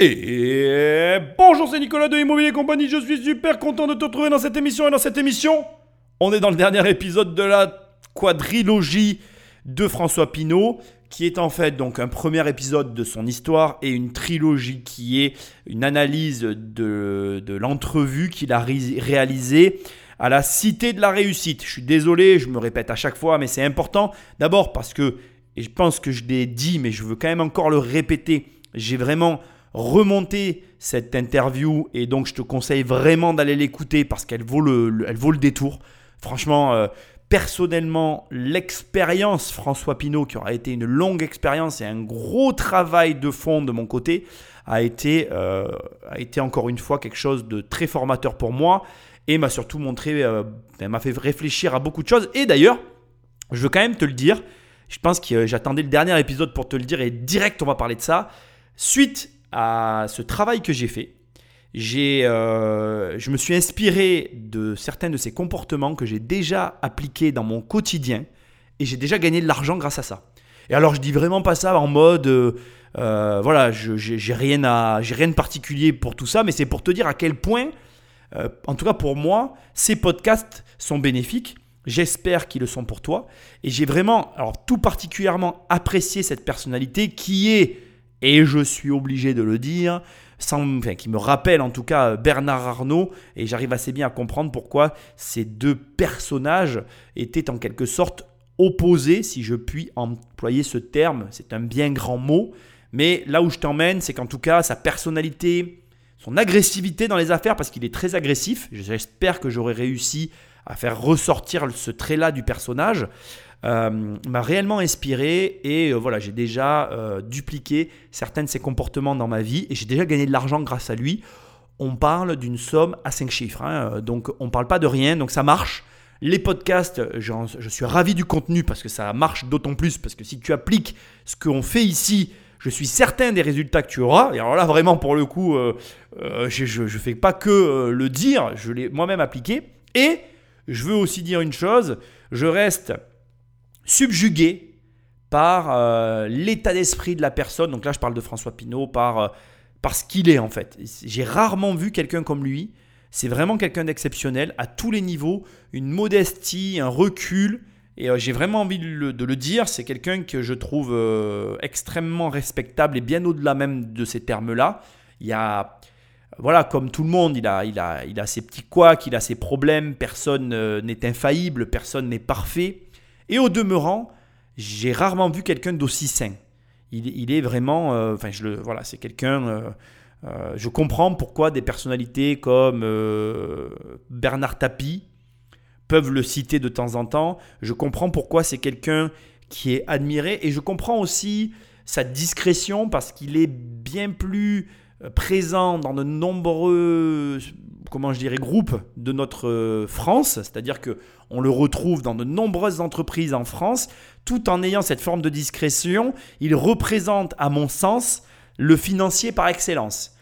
Et bonjour, c'est Nicolas de Immobilier Compagnie. Je suis super content de te retrouver dans cette émission. Et dans cette émission, on est dans le dernier épisode de la quadrilogie de François Pinault, qui est en fait donc un premier épisode de son histoire et une trilogie qui est une analyse de, l'entrevue qu'il a réalisée à la Cité de la Réussite. Je suis désolé, je me répète à chaque fois, mais c'est important. D'abord parce que, et je pense que je l'ai dit, mais je veux quand même encore le répéter, j'ai vraiment remonter cette interview et donc je te conseille vraiment d'aller l'écouter parce qu'elle vaut le, elle vaut le détour. Franchement, euh, personnellement, l'expérience François Pinault, qui aura été une longue expérience et un gros travail de fond de mon côté, a été, euh, a été encore une fois quelque chose de très formateur pour moi et m'a surtout montré, euh, ben, m'a fait réfléchir à beaucoup de choses. Et d'ailleurs, je veux quand même te le dire, je pense que j'attendais le dernier épisode pour te le dire et direct on va parler de ça. Suite à ce travail que j'ai fait, j'ai, euh, je me suis inspiré de certains de ces comportements que j'ai déjà appliqués dans mon quotidien et j'ai déjà gagné de l'argent grâce à ça. Et alors je dis vraiment pas ça en mode euh, euh, voilà, j'ai, rien à, j'ai rien de particulier pour tout ça, mais c'est pour te dire à quel point, en tout cas pour moi, ces podcasts sont bénéfiques. J'espère qu'ils le sont pour toi. Et j'ai vraiment, alors tout particulièrement apprécié cette personnalité qui est et je suis obligé de le dire, qui me rappelle en tout cas Bernard Arnault, et j'arrive assez bien à comprendre pourquoi ces deux personnages étaient en quelque sorte opposés, si je puis employer ce terme, c'est un bien grand mot, mais là où je t'emmène, c'est qu'en tout cas, sa personnalité, son agressivité dans les affaires, parce qu'il est très agressif, j'espère que j'aurai réussi à faire ressortir ce trait-là du personnage, euh, m'a réellement inspiré et euh, voilà, j'ai déjà euh, dupliqué certains de ses comportements dans ma vie et j'ai déjà gagné de l'argent grâce à lui. On parle d'une somme à 5 chiffres, hein, donc on ne parle pas de rien, donc ça marche. Les podcasts, je suis ravi du contenu parce que ça marche d'autant plus parce que si tu appliques ce qu'on fait ici, je suis certain des résultats que tu auras. Et alors là, vraiment, pour le coup, je ne fais pas que le dire, je l'ai moi-même appliqué. Et je veux aussi dire une chose, je reste subjugué par euh, l'état d'esprit de la personne. Donc là, je parle de François Pinault, par, euh, ce qu'il est en fait. J'ai rarement vu quelqu'un comme lui. C'est vraiment quelqu'un d'exceptionnel à tous les niveaux, une modestie, un recul. Et euh, j'ai vraiment envie de le, dire, c'est quelqu'un que je trouve extrêmement respectable et bien au-delà même de ces termes-là. Il y a, voilà, comme tout le monde, il a, il a, il a ses petits couacs, il a ses problèmes, personne n'est infaillible, personne n'est parfait. Et au demeurant, j'ai rarement vu quelqu'un d'aussi sain. Il, est vraiment, euh, enfin, je le, voilà, c'est quelqu'un. Euh, euh, je comprends pourquoi des personnalités comme Bernard Tapie peuvent le citer de temps en temps. Je comprends pourquoi c'est quelqu'un qui est admiré et je comprends aussi sa discrétion parce qu'il est bien plus présent dans de nombreux comment je dirais, groupe de notre France, c'est-à-dire que on le retrouve dans de nombreuses entreprises en France, tout en ayant cette forme de discrétion, il représente, à mon sens, le financier par excellence.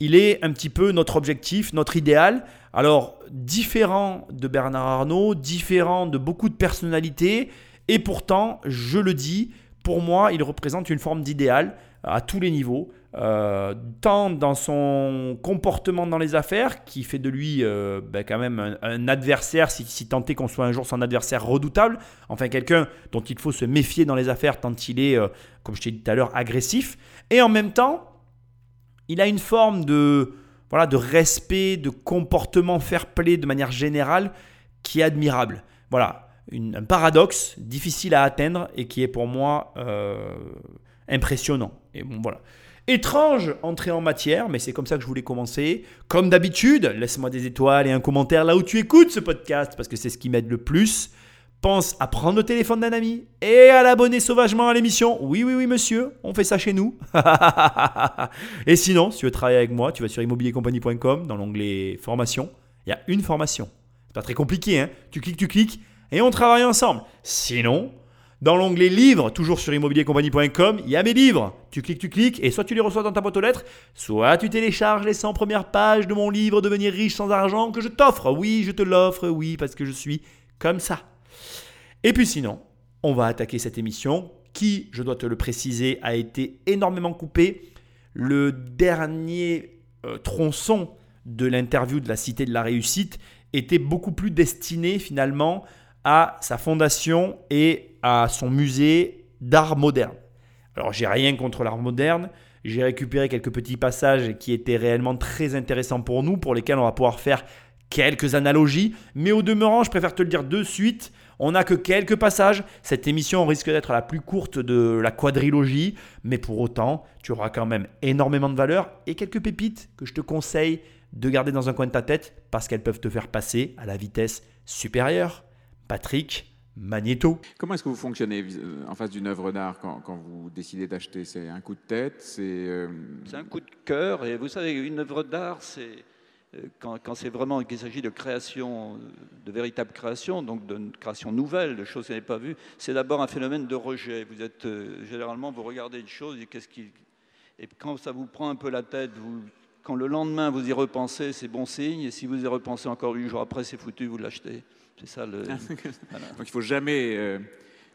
Il est un petit peu notre objectif, notre idéal. Alors, différent de Bernard Arnault, différent de beaucoup de personnalités, et pourtant, je le dis, pour moi, il représente une forme d'idéal à tous les niveaux. Euh, tant dans son comportement dans les affaires, qui fait de lui euh, ben, quand même un, adversaire, si, si tant est qu'on soit un jour son adversaire redoutable, enfin quelqu'un dont il faut se méfier dans les affaires tant il est, euh, comme je t'ai dit tout à l'heure, agressif. Et en même temps, il a une forme de, voilà, de respect, de comportement fair-play de manière générale qui est admirable. Voilà, un paradoxe difficile à atteindre et qui est pour moi impressionnant. Et bon, voilà. Étrange entrée en matière, mais c'est comme ça que je voulais commencer. Comme d'habitude, laisse-moi des étoiles et un commentaire là où tu écoutes ce podcast, parce que c'est ce qui m'aide le plus. Pense à prendre le téléphone d'un ami et à l'abonner sauvagement à l'émission. Oui, oui, oui, monsieur, on fait ça chez nous. et sinon, si tu veux travailler avec moi, tu vas sur immobiliercompagnie.com dans l'onglet formation. Il y a une formation. C'est pas très compliqué, hein. Tu cliques, tu cliques et on travaille ensemble. Sinon, dans l'onglet livres, toujours sur immobiliercompagnie.com, il y a mes livres. Tu cliques, tu cliques, et soit tu les reçois dans ta boîte aux lettres, soit tu télécharges les 100 premières pages de mon livre Devenir riche sans argent que je t'offre. Oui, je te l'offre, oui, parce que je suis comme ça. Et puis sinon, on va attaquer cette émission qui, je dois te le préciser, a été énormément coupée le dernier euh, tronçon de l'interview de la Cité de la Réussite était beaucoup plus destiné finalement à sa fondation et à son musée d'art moderne. Alors j'ai rien contre l'art moderne, j'ai récupéré quelques petits passages qui étaient réellement très intéressants pour nous, pour lesquels on va pouvoir faire quelques analogies, mais au demeurant, je préfère te le dire de suite, on n'a que quelques passages. Cette émission risque d'être la plus courte de la quadrilogie, mais pour autant, tu auras quand même énormément de valeur et quelques pépites que je te conseille de garder dans un coin de ta tête parce qu'elles peuvent te faire passer à la vitesse supérieure. Patrick Magneto. Comment est-ce que vous fonctionnez euh, en face d'une œuvre d'art quand, vous décidez d'acheter? C'est un coup de tête euh, C'est un coup de cœur. Et vous savez, une œuvre d'art, c'est euh, quand, c'est vraiment qu'il s'agit de création, de véritable création, donc de création nouvelle, de choses que vous n'avez pas vues, c'est d'abord un phénomène de rejet. Vous êtes euh, généralement, vous regardez une chose et qu'est-ce qui, et quand ça vous prend un peu la tête, vous, quand le lendemain vous y repensez, c'est bon signe, et si vous y repensez encore huit jours après, c'est foutu, vous l'achetez. C'est ça le. Donc il faut jamais. Euh,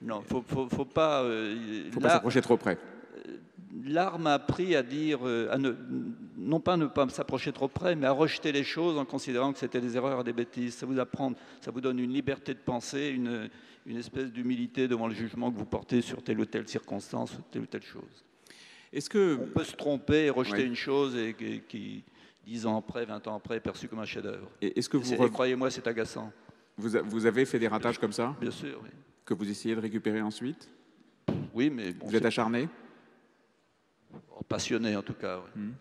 non, faut, faut, faut pas. faut pas s'approcher trop près l'art m'a appris à dire, euh, à ne, non pas ne pas s'approcher trop près, mais à rejeter les choses en considérant que c'était des erreurs, des bêtises. Ça vous apprend, ça vous donne une liberté de penser, une, une espèce d'humilité devant le jugement que vous portez sur telle ou telle circonstance, telle ou telle chose. Est-ce que on peut se tromper et rejeter une chose et, qui, dix ans après, 20 ans après, est perçue comme un chef-d'œuvre. Et est-ce que vous croyez-moi, c'est agaçant. Vous, vous, avez fait des ratages comme ça Bien sûr. Oui. Que vous essayez de récupérer ensuite Oui, mais vous êtes acharné passionné en tout cas. Hmm.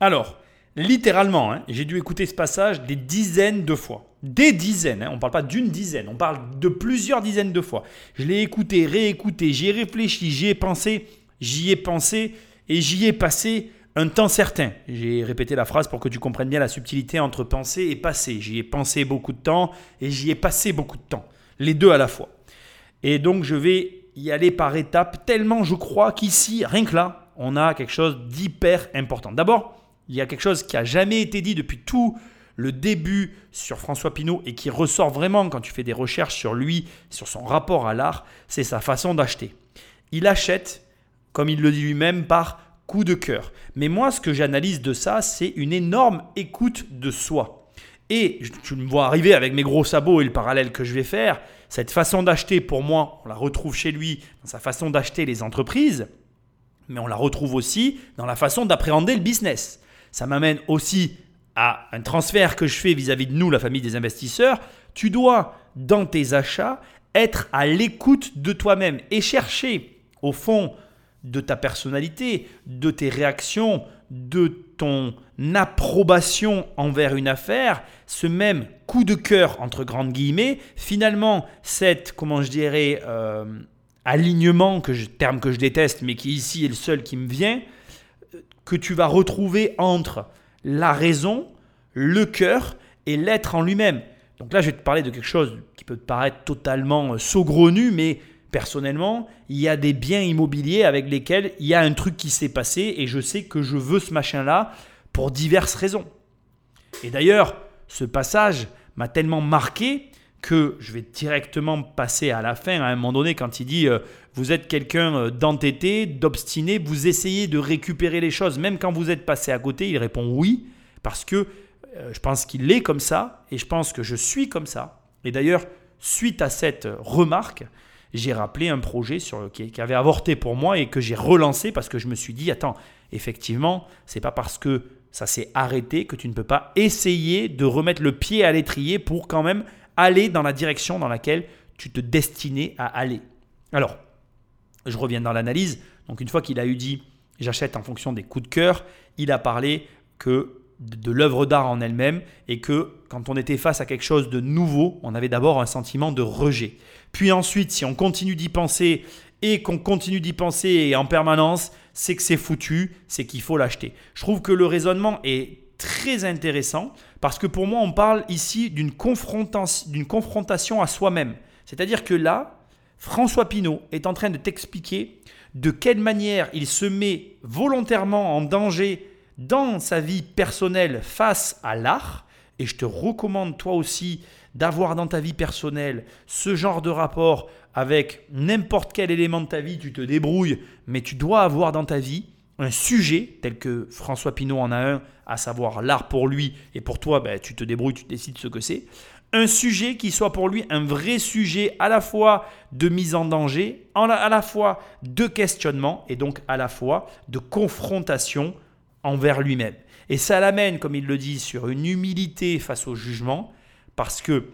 Alors, littéralement, hein, j'ai dû écouter ce passage des dizaines de fois. Des dizaines, hein, on ne parle pas d'une dizaine, on parle de plusieurs dizaines de fois. Je l'ai écouté, réécouté, j'y ai réfléchi, j'y ai pensé, j'y ai pensé et j'y ai passé un temps certain. J'ai répété la phrase pour que tu comprennes bien la subtilité entre penser et passer. J'y ai pensé beaucoup de temps et j'y ai passé beaucoup de temps. Les deux à la fois. Et donc je vais y aller par étapes, tellement je crois qu'ici, rien que là, on a quelque chose d'hyper important. D'abord, il y a quelque chose qui a jamais été dit depuis tout le début sur François Pinault et qui ressort vraiment quand tu fais des recherches sur lui, sur son rapport à l'art, c'est sa façon d'acheter. Il achète, comme il le dit lui-même, par coup de cœur. Mais moi, ce que j'analyse de ça, c'est une énorme écoute de soi. Et tu me vois arriver avec mes gros sabots et le parallèle que je vais faire. Cette façon d'acheter, pour moi, on la retrouve chez lui dans sa façon d'acheter les entreprises, mais on la retrouve aussi dans la façon d'appréhender le business. Ça m'amène aussi à un transfert que je fais vis-à-vis de nous, la famille des investisseurs. Tu dois, dans tes achats, être à l'écoute de toi-même et chercher, au fond, de ta personnalité, de tes réactions, de ton approbation envers une affaire, ce même coup de cœur, entre grandes guillemets, finalement, cette, comment je dirais, euh, alignement, que terme que je déteste, mais qui ici est le seul qui me vient, que tu vas retrouver entre la raison, le cœur et l'être en lui-même. Donc là, je vais te parler de quelque chose qui peut te paraître totalement saugrenu, mais personnellement, il y a des biens immobiliers avec lesquels il y a un truc qui s'est passé et je sais que je veux ce machin-là pour diverses raisons. Et d'ailleurs, ce passage m'a tellement marqué que je vais directement passer à la fin, à un moment donné, quand il dit euh, vous êtes quelqu'un euh, d'entêté, d'obstiné, vous essayez de récupérer les choses, même quand vous êtes passé à côté, il répond oui, parce que euh, je pense qu'il est comme ça, et je pense que je suis comme ça. Et d'ailleurs, suite à cette remarque, j'ai rappelé un projet sur, qui, avait avorté pour moi et que j'ai relancé parce que je me suis dit, attends, effectivement, c'est pas parce que ça s'est arrêté que tu ne peux pas essayer de remettre le pied à l'étrier pour quand même aller dans la direction dans laquelle tu te destinais à aller. Alors, je reviens dans l'analyse. Donc une fois qu'il a eu dit j'achète en fonction des coups de cœur, il a parlé que de l'œuvre d'art en elle-même et que quand on était face à quelque chose de nouveau, on avait d'abord un sentiment de rejet. Puis ensuite, si on continue d'y penser et qu'on continue d'y penser en permanence, c'est que c'est foutu, c'est qu'il faut l'acheter. Je trouve que le raisonnement est très intéressant parce que pour moi, on parle ici d'une confrontation, à soi-même. C'est-à-dire que là, François Pinault est en train de t'expliquer de quelle manière il se met volontairement en danger dans sa vie personnelle face à l'art. Et je te recommande toi aussi d'avoir dans ta vie personnelle ce genre de rapport avec n'importe quel élément de ta vie, tu te débrouilles, mais tu dois avoir dans ta vie un sujet tel que François Pinault en a un, à savoir l'art pour lui, et pour toi, ben, tu te débrouilles, tu décides ce que c'est. Un sujet qui soit pour lui un vrai sujet à la fois de mise en danger, à la fois de questionnement et donc à la fois de confrontation envers lui-même. Et ça l'amène, comme il le dit, sur une humilité face au jugement, parce que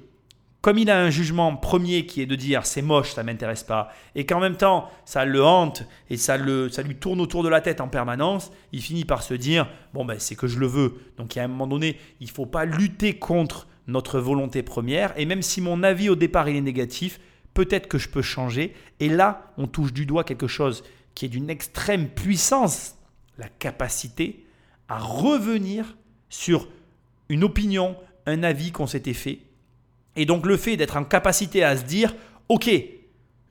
comme il a un jugement premier qui est de dire c'est moche, ça m'intéresse pas, et qu'en même temps ça le hante et ça, le, ça lui tourne autour de la tête en permanence, il finit par se dire bon ben c'est que je le veux. Donc à un moment donné, il faut pas lutter contre notre volonté première, et même si mon avis au départ il est négatif, peut-être que je peux changer. Et là, on touche du doigt quelque chose qui est d'une extrême puissance, la capacité à revenir sur une opinion, un avis qu'on s'était fait et donc le fait d'être en capacité à se dire, ok,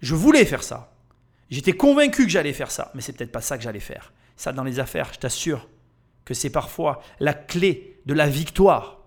je voulais faire ça. J'étais convaincu que j'allais faire ça, mais c'est peut-être pas ça que j'allais faire. Ça, dans les affaires, je t'assure que c'est parfois la clé de la victoire.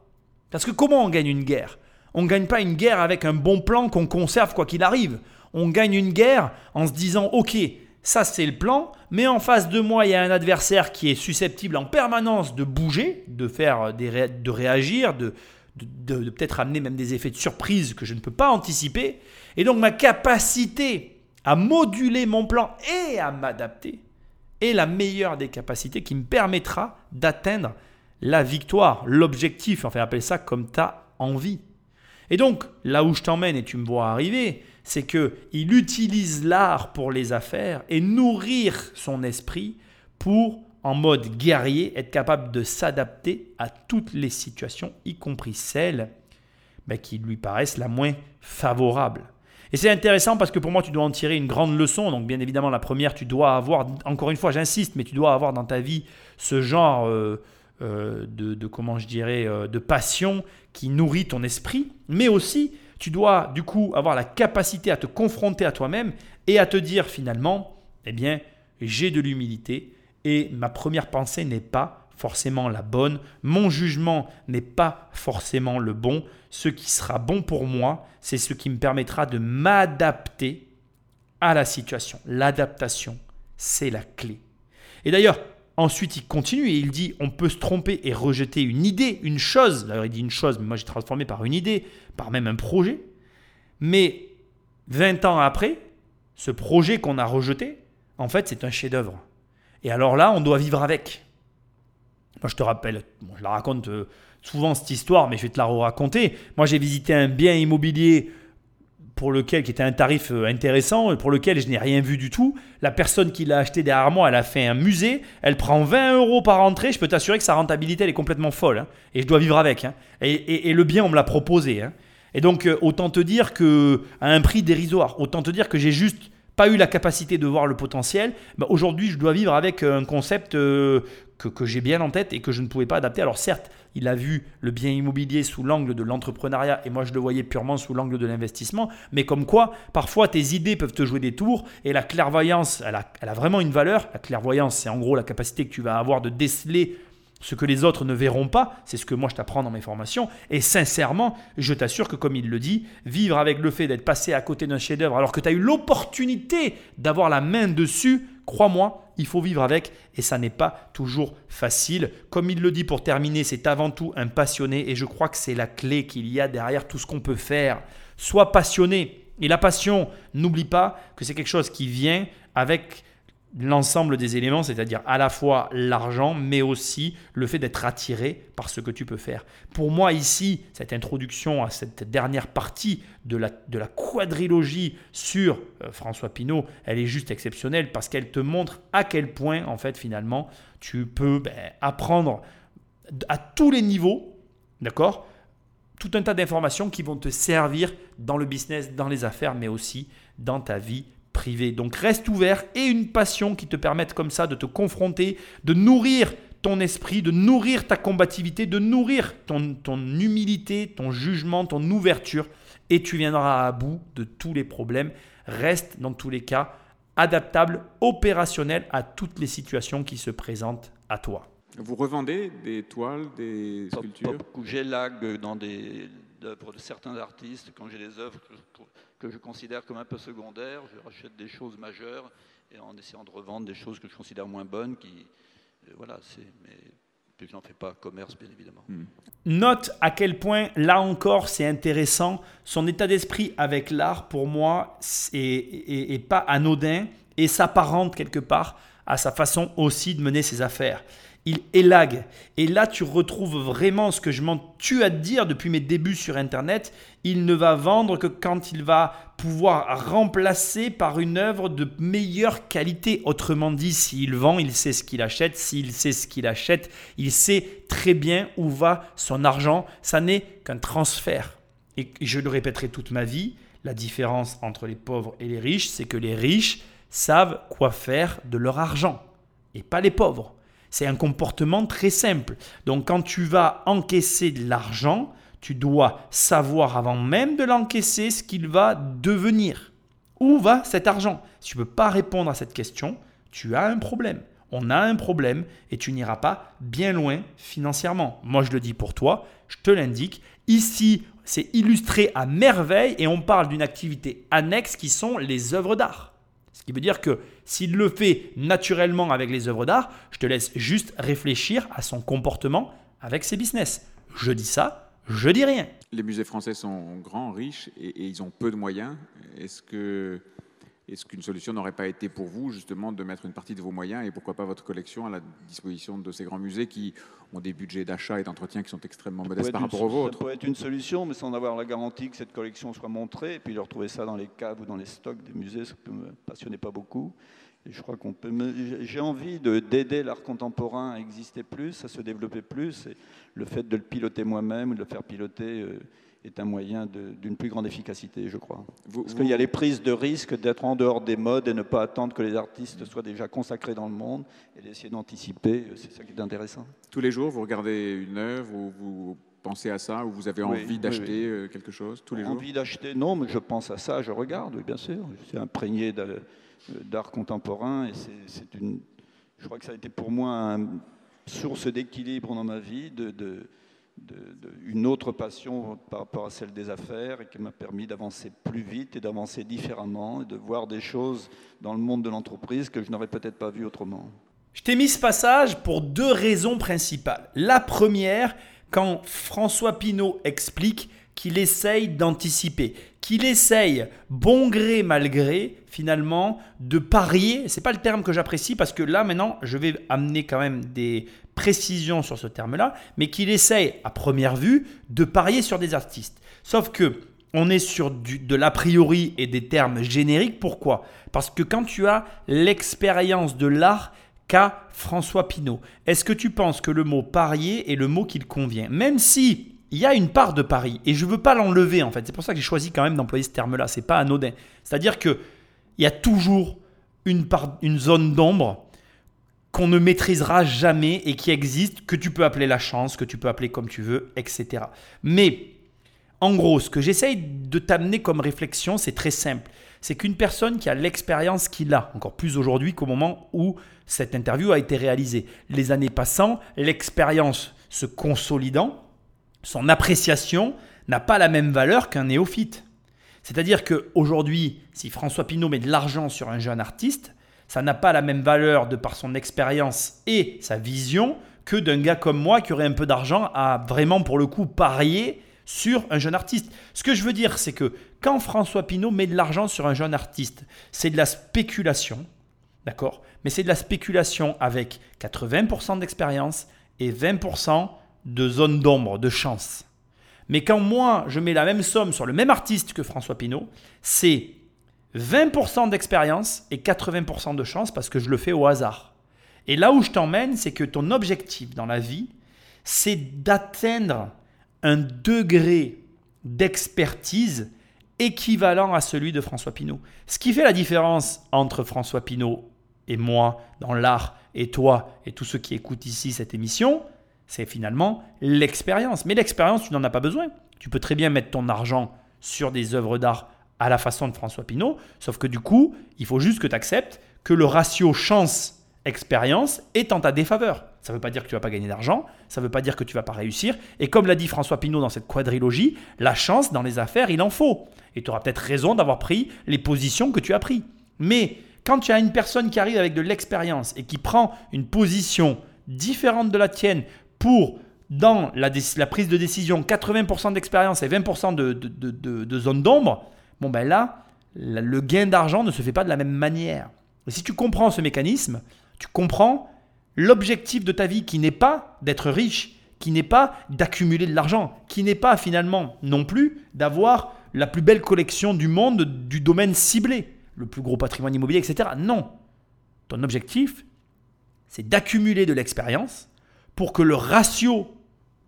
Parce que comment on gagne une guerre? On ne gagne pas une guerre avec un bon plan qu'on conserve quoi qu'il arrive. On gagne une guerre en se disant, ok, ça c'est le plan, mais en face de moi, il y a un adversaire qui est susceptible en permanence de bouger, de faire des de réagir, de, de, peut-être amener même des effets de surprise que je ne peux pas anticiper. Et donc ma capacité à moduler mon plan et à m'adapter est la meilleure des capacités qui me permettra d'atteindre la victoire, l'objectif, enfin appelle ça comme tu as envie. Et donc là où je t'emmène et tu me vois arriver, c'est que il utilise l'art pour les affaires et nourrir son esprit pour en mode guerrier, être capable de s'adapter à toutes les situations, y compris celles ben, qui lui paraissent la moins favorables. Et c'est intéressant parce que pour moi, tu dois en tirer une grande leçon. Donc, bien évidemment, la première, tu dois avoir, encore une fois, j'insiste, mais tu dois avoir dans ta vie ce genre euh, euh, de, comment je dirais, euh, de passion qui nourrit ton esprit. Mais aussi, tu dois, du coup, avoir la capacité à te confronter à toi-même et à te dire finalement, eh bien, j'ai de l'humilité, et ma première pensée n'est pas forcément la bonne, mon jugement n'est pas forcément le bon, ce qui sera bon pour moi, c'est ce qui me permettra de m'adapter à la situation. L'adaptation, c'est la clé. Et d'ailleurs, ensuite il continue et il dit on peut se tromper et rejeter une idée, une chose, d'ailleurs il dit une chose, mais moi j'ai transformé par une idée, par même un projet, mais 20 ans après, ce projet qu'on a rejeté, en fait c'est un chef-d'œuvre. Et alors là, on doit vivre avec. Moi, je te rappelle, je la raconte euh, souvent cette histoire, mais je vais te la raconter. Moi, j'ai visité un bien immobilier pour lequel qui était un tarif euh, intéressant, pour lequel je n'ai rien vu du tout. La personne qui l'a acheté derrière moi, elle a fait un musée, elle prend 20 euros par entrée. Je peux t'assurer que sa rentabilité, elle est complètement folle. Hein. et je dois vivre avec. Hein. Et, le bien, on me l'a proposé. Hein. Et donc, euh, autant te dire que à un prix dérisoire, autant te dire que j'ai juste pas eu la capacité de voir le potentiel, bah, aujourd'hui je dois vivre avec euh, un concept que, que j'ai bien en tête et que je ne pouvais pas adapter. Alors certes, il a vu le bien immobilier sous l'angle de l'entrepreneuriat et moi je le voyais purement sous l'angle de l'investissement, mais comme quoi parfois tes idées peuvent te jouer des tours et la clairvoyance, elle a, vraiment une valeur. La clairvoyance, c'est en gros la capacité que tu vas avoir de déceler ce que les autres ne verront pas, c'est ce que moi je t'apprends dans mes formations. Et sincèrement, je t'assure que comme il le dit, vivre avec le fait d'être passé à côté d'un chef-d'œuvre alors que tu as eu l'opportunité d'avoir la main dessus, crois-moi, il faut vivre avec et ça n'est pas toujours facile. Comme il le dit pour terminer, c'est avant tout un passionné et je crois que c'est la clé qu'il y a derrière tout ce qu'on peut faire. Sois passionné. Et la passion, n'oublie pas que c'est quelque chose qui vient avec l'ensemble des éléments, c'est-à-dire à la fois l'argent, mais aussi le fait d'être attiré par ce que tu peux faire. Pour moi, ici, cette introduction à cette dernière partie de la, de la quadrilogie sur euh, François Pinault, elle est juste exceptionnelle parce qu'elle te montre à quel point, en fait, finalement, tu peux ben, apprendre à tous les niveaux, d'accord tout un tas d'informations qui vont te servir dans le business, dans les affaires, mais aussi dans ta vie privé. Donc reste ouvert et une passion qui te permette comme ça de te confronter, de nourrir ton esprit, de nourrir ta combativité, de nourrir ton, ton humilité, ton jugement, ton ouverture, et tu viendras à bout de tous les problèmes. Reste dans tous les cas adaptable, opérationnel à toutes les situations qui se présentent à toi. Vous revendez des toiles, des sculptures? J'ai lag dans des œuvres de certains artistes quand j'ai des œuvres que je considère comme un peu secondaire. Je rachète des choses majeures et en essayant de revendre des choses que je considère moins bonnes. Qui, euh, voilà, c'est, mais puis je n'en fais pas commerce, bien évidemment. Note à quel point, là encore, c'est intéressant. Son état d'esprit avec l'art, pour moi, est, est- est pas anodin et s'apparente quelque part à sa façon aussi de mener ses affaires. Il élague. Et là, tu retrouves vraiment ce que je m'en tue à te dire depuis mes débuts sur Internet. Il ne va vendre que quand il va pouvoir remplacer par une œuvre de meilleure qualité. Autrement dit, s'il vend, il sait ce qu'il achète. S'il sait ce qu'il achète, il sait très bien où va son argent. Ça n'est qu'un transfert. Et je le répéterai toute ma vie, la différence entre les pauvres et les riches, c'est que les riches savent quoi faire de leur argent et pas les pauvres. C'est un comportement très simple. Donc quand tu vas encaisser de l'argent, tu dois savoir avant même de l'encaisser ce qu'il va devenir. Où va cet argent? Si tu ne peux pas répondre à cette question, tu as un problème. On a un problème et tu n'iras pas bien loin financièrement. Moi, je le dis pour toi, je te l'indique. Ici, c'est illustré à merveille et on parle d'une activité annexe qui sont les œuvres d'art. Ce qui veut dire que s'il le fait naturellement avec les œuvres d'art, je te laisse juste réfléchir à son comportement avec ses business. Je dis ça, je dis rien. Les musées français sont grands, riches et, et ils ont peu de moyens. Est-ce que est-ce qu'une solution n'aurait pas été pour vous justement de mettre une partie de vos moyens et pourquoi pas votre collection à la disposition de ces grands musées qui ont des budgets d'achat et d'entretien qui sont extrêmement modestes par rapport aux vôtres Ça pourrait être une solution, mais sans avoir la garantie que cette collection soit montrée, et puis de retrouver ça dans les caves ou dans les stocks des musées, ça peut me passionner pas beaucoup. Et je crois qu'on peut. J'ai envie de- d'aider l'art contemporain à exister plus, à se développer plus. Et le fait de le piloter moi-même de le faire piloter euh, est un moyen d'une plus grande efficacité, je crois. Vous- Parce vous- qu'il y a les prises de risque d'être en dehors des modes et ne pas attendre que les artistes soient déjà consacrés dans le monde et d'essayer d'anticiper. euh, C'est ça qui est intéressant. Tous les jours, vous regardez une œuvre ou vous pensez à ça ou vous avez envie oui, d'acheter euh, quelque chose tous les jours? Envie d'acheter, non, mais je pense à ça, je regarde, oui, bien sûr. Je suis imprégné d'a- d'art contemporain et c'est- c'est une. Je crois que ça a été pour moi une source d'équilibre dans ma vie, de, de- de- une autre passion par rapport à celle des affaires et qui m'a permis d'avancer plus vite et d'avancer différemment et de voir des choses dans le monde de l'entreprise que je n'aurais peut-être pas vues autrement. Je t'ai mis ce passage pour deux raisons principales. La première, quand François Pinault explique qu'il essaye d'anticiper, qu'il essaye, bon gré mal gré, finalement, de parier. C'est pas le terme que j'apprécie parce que là, maintenant, je vais amener quand même des précisions sur ce terme-là, mais qu'il essaye, à première vue, de parier sur des artistes. Sauf que on est sur du- de l'a priori et des termes génériques. Pourquoi? Parce que quand tu as l'expérience de l'art qu'a François Pinault, est-ce que tu penses que le mot parier est le mot qui le convient? Même si il y a une part de pari, et je ne veux pas l'enlever en fait, c'est pour ça que j'ai choisi quand même d'employer ce terme-là, c'est pas anodin. C'est-à-dire que il y a toujours une, part, une zone d'ombre qu'on ne maîtrisera jamais et qui existe, que tu peux appeler la chance, que tu peux appeler comme tu veux, etc. Mais en gros, ce que j'essaye de t'amener comme réflexion, c'est très simple. C'est qu'une personne qui a l'expérience qu'il a, encore plus aujourd'hui qu'au moment où cette interview a été réalisée, les années passant, l'expérience se consolidant, son appréciation n'a pas la même valeur qu'un néophyte. C'est-à-dire qu'aujourd'hui, si François Pinault met de l'argent sur un jeune artiste, ça n'a pas la même valeur de par son expérience et sa vision que d'un gars comme moi qui aurait un peu d'argent à vraiment pour le coup parier sur un jeune artiste. Ce que je veux dire, c'est que quand François Pinault met de l'argent sur un jeune artiste, c'est de la spéculation, d'accord? Mais c'est de la spéculation avec 80% d'expérience et 20% de zone d'ombre, de chance. Mais quand moi, je mets la même somme sur le même artiste que François Pinault, c'est 20% d'expérience et 80% de chance parce que je le fais au hasard. Et là où je t'emmène, c'est que ton objectif dans la vie, c'est d'atteindre un degré d'expertise équivalent à celui de François Pinault. Ce qui fait la différence entre François Pinault et moi dans l'art et toi et tous ceux qui écoutent ici cette émission, c'est finalement l'expérience. Mais l'expérience, tu n'en as pas besoin. Tu peux très bien mettre ton argent sur des œuvres d'art à la façon de François Pinault, sauf que du coup, il faut juste que tu acceptes que le ratio chance-expérience est en ta défaveur. Ça ne veut pas dire que tu vas pas gagner d'argent, ça ne veut pas dire que tu vas pas réussir. Et comme l'a dit François Pinault dans cette quadrilogie, la chance dans les affaires, il en faut. Et tu auras peut-être raison d'avoir pris les positions que tu as prises. Mais Quand tu as une personne qui arrive avec de l'expérience et qui prend une position différente de la tienne pour, dans la, prise de décision, 80% d'expérience et 20% de, de, zone d'ombre, bon ben là, le gain d'argent ne se fait pas de la même manière. Et si tu comprends ce mécanisme, tu comprends l'objectif de ta vie qui n'est pas d'être riche, qui n'est pas d'accumuler de l'argent, qui n'est pas finalement non plus d'avoir la plus belle collection du monde du domaine ciblé, le plus gros patrimoine immobilier, etc. Non. Ton objectif, c'est d'accumuler de l'expérience pour que le ratio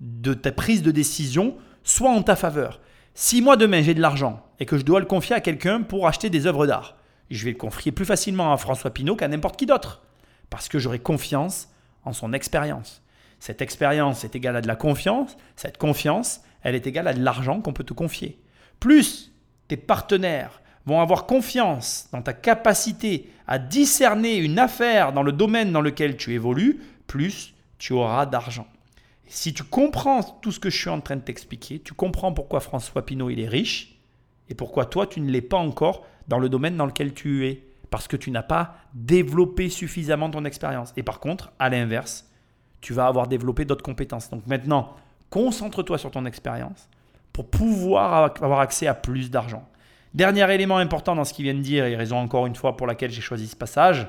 de ta prise de décision soit en ta faveur. Si moi demain j'ai de l'argent et que je dois le confier à quelqu'un pour acheter des œuvres d'art, je vais le confier plus facilement à François Pinault qu'à n'importe qui d'autre. Parce que j'aurai confiance en son expérience. Cette expérience est égale à de la confiance. Cette confiance, elle est égale à de l'argent qu'on peut te confier. Plus tes partenaires vont avoir confiance dans ta capacité à discerner une affaire dans le domaine dans lequel tu évolues, plus tu auras d'argent. Si tu comprends tout ce que je suis en train de t'expliquer, tu comprends pourquoi François Pinault il est riche et pourquoi toi tu ne l'es pas encore dans le domaine dans lequel tu es parce que tu n'as pas développé suffisamment ton expérience. Et par contre, à l'inverse, tu vas avoir développé d'autres compétences. Donc maintenant, concentre-toi sur ton expérience pour pouvoir avoir accès à plus d'argent. Dernier élément important dans ce qu'il vient de dire, et raison encore une fois pour laquelle j'ai choisi ce passage,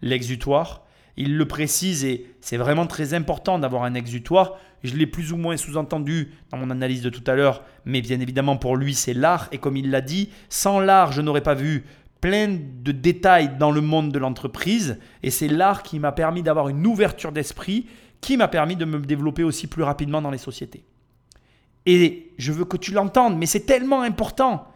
l'exutoire. Il le précise et c'est vraiment très important d'avoir un exutoire. Je l'ai plus ou moins sous-entendu dans mon analyse de tout à l'heure, mais bien évidemment pour lui c'est l'art. Et comme il l'a dit, sans l'art je n'aurais pas vu plein de détails dans le monde de l'entreprise. Et c'est l'art qui m'a permis d'avoir une ouverture d'esprit, qui m'a permis de me développer aussi plus rapidement dans les sociétés. Et je veux que tu l'entendes, mais c'est tellement important.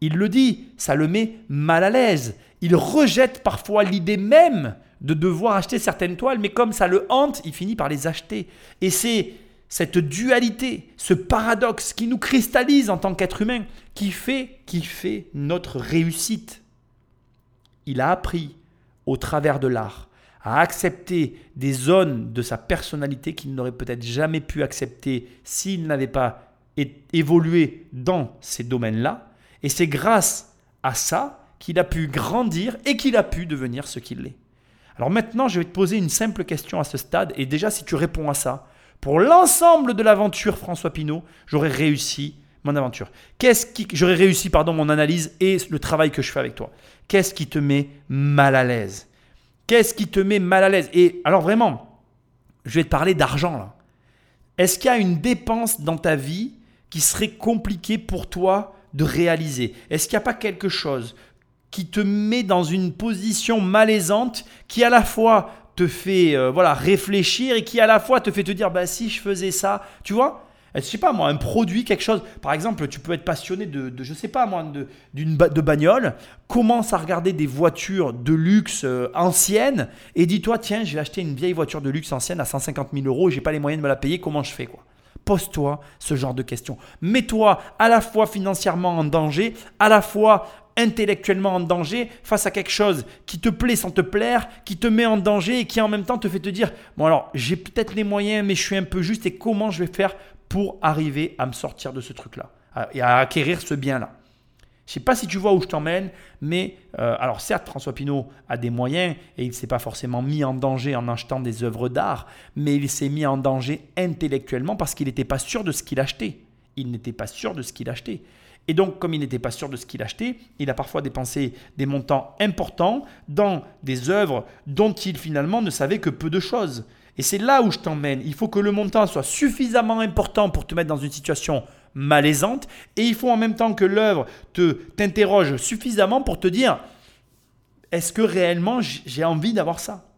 Il le dit, ça le met mal à l'aise. Il rejette parfois l'idée même de devoir acheter certaines toiles, mais comme ça le hante, il finit par les acheter. Et c'est cette dualité, ce paradoxe qui nous cristallise en tant qu'être humain, qui fait, qui fait notre réussite. Il a appris, au travers de l'art, à accepter des zones de sa personnalité qu'il n'aurait peut-être jamais pu accepter s'il n'avait pas évolué dans ces domaines-là. Et c'est grâce à ça qu'il a pu grandir et qu'il a pu devenir ce qu'il est. Alors maintenant, je vais te poser une simple question à ce stade. Et déjà, si tu réponds à ça, pour l'ensemble de l'aventure François Pinault, j'aurais réussi mon aventure. Qu'est-ce qui, j'aurais réussi pardon mon analyse et le travail que je fais avec toi. Qu'est-ce qui te met mal à l'aise? Qu'est-ce qui te met mal à l'aise? Et alors vraiment, je vais te parler d'argent là. Est-ce qu'il y a une dépense dans ta vie qui serait compliquée pour toi de réaliser? Est-ce qu'il n'y a pas quelque chose qui te met dans une position malaisante qui à la fois te fait euh, voilà réfléchir et qui à la fois te fait te dire bah si je faisais ça, tu vois je sais pas moi, un produit, quelque chose. Par exemple, tu peux être passionné de, de je sais pas moi, de, d'une de bagnole, commence à regarder des voitures de luxe euh, anciennes et dis-toi, tiens, je vais acheter une vieille voiture de luxe ancienne à 150 000 euros, j'ai pas les moyens de me la payer, comment je fais quoi? Pose-toi ce genre de questions. Mets-toi à la fois financièrement en danger, à la fois intellectuellement en danger face à quelque chose qui te plaît sans te plaire, qui te met en danger et qui en même temps te fait te dire, bon alors j'ai peut-être les moyens mais je suis un peu juste et comment je vais faire pour arriver à me sortir de ce truc-là et à acquérir ce bien-là? Je ne sais pas si tu vois où je t'emmène, mais euh, alors certes, François Pinault a des moyens et il ne s'est pas forcément mis en danger en achetant des œuvres d'art, mais il s'est mis en danger intellectuellement parce qu'il n'était pas sûr de ce qu'il achetait. Il n'était pas sûr de ce qu'il achetait. Et donc, comme il n'était pas sûr de ce qu'il achetait, il a parfois dépensé des montants importants dans des œuvres dont il finalement ne savait que peu de choses. Et c'est là où je t'emmène. Il faut que le montant soit suffisamment important pour te mettre dans une situation malaisante. Et il faut en même temps que l'œuvre te t'interroge suffisamment pour te dire est-ce que réellement j'ai envie d'avoir ça?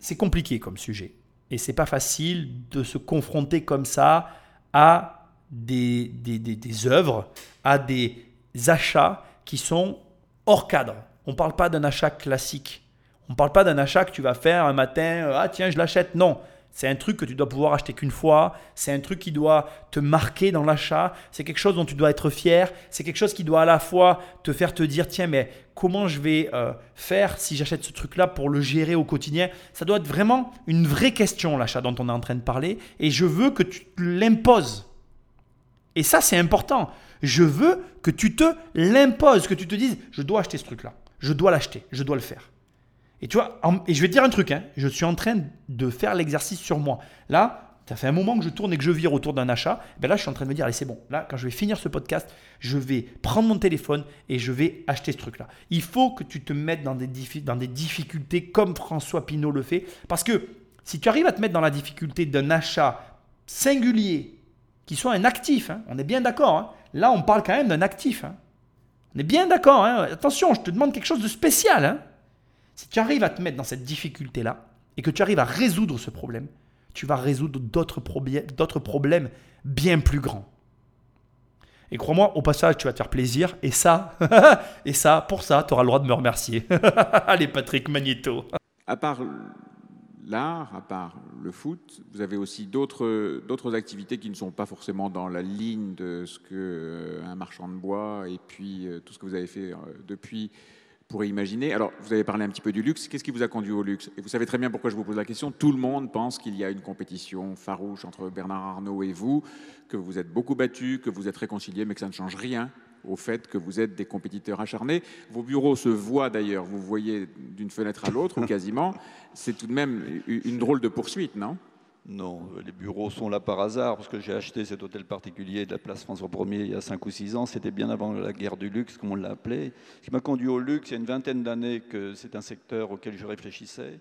C'est compliqué comme sujet. Et c'est pas facile de se confronter comme ça à des, des, des, œuvres, à des achats qui sont hors cadre. On ne parle pas d'un achat classique. On ne parle pas d'un achat que tu vas faire un matin, euh, ah tiens, je l'achète. Non, c'est un truc que tu dois pouvoir acheter qu'une fois. C'est un truc qui doit te marquer dans l'achat. C'est quelque chose dont tu dois être fier. C'est quelque chose qui doit à la fois te faire te dire tiens, mais comment je vais euh, faire si j'achète ce truc-là pour le gérer au quotidien? Ça doit être vraiment une vraie question, l'achat dont on est en train de parler. Et je veux que tu l'imposes. Et ça, c'est important. Je veux que tu te l'imposes, que tu te dises, je dois acheter ce truc-là. Je dois l'acheter, je dois le faire. Et tu vois, et je vais te dire un truc, hein, je suis en train de faire l'exercice sur moi. Là, ça fait un moment que je tourne et que je vire autour d'un achat. Ben là, je suis en train de me dire, allez, c'est bon. Là, quand je vais finir ce podcast, je vais prendre mon téléphone et je vais acheter ce truc-là. Il faut que tu te mettes dans des, dans des difficultés comme François Pinault le fait. Parce que si tu arrives à te mettre dans la difficulté d'un achat singulier, qui soit un actif, hein, on est bien d'accord. Hein. là, on parle quand même d'un actif. Hein. on est bien d'accord. attention, je te demande quelque chose de spécial. Si tu arrives à te mettre dans cette difficulté-là et que tu arrives à résoudre ce problème, tu vas résoudre d'autres problèmes bien plus grands. Et crois-moi, au passage, tu vas te faire plaisir. Et ça, et ça, pour ça, tu auras le droit de me remercier. Allez, Patrick Magneto. À part l'art, à part le foot, vous avez aussi d'autres activités qui ne sont pas forcément dans la ligne de ce que euh, marchand de bois et puis euh, tout ce que vous avez fait euh, depuis pourrait imaginer. Alors, vous avez parlé un petit peu du luxe. Qu'est-ce qui vous a conduit au luxe? Et vous savez très bien pourquoi je vous pose la question. Tout le monde pense qu'il y a une compétition farouche entre Bernard Arnault et vous, que vous êtes beaucoup battus, que vous êtes réconciliés, mais que ça ne change rien au fait que vous êtes des compétiteurs acharnés. Vos bureaux se voient d'ailleurs, vous voyez d'une fenêtre à l'autre, ou quasiment. C'est tout de même une drôle de poursuite, non? Non, les bureaux sont là par hasard, parce que j'ai acheté cet hôtel particulier de la place François Ier il y a 5 ou 6 ans. C'était bien avant la guerre du luxe, comme on l'a appelé. Ce qui m'a conduit au luxe, il y a une vingtaine d'années que c'est un secteur auquel je réfléchissais.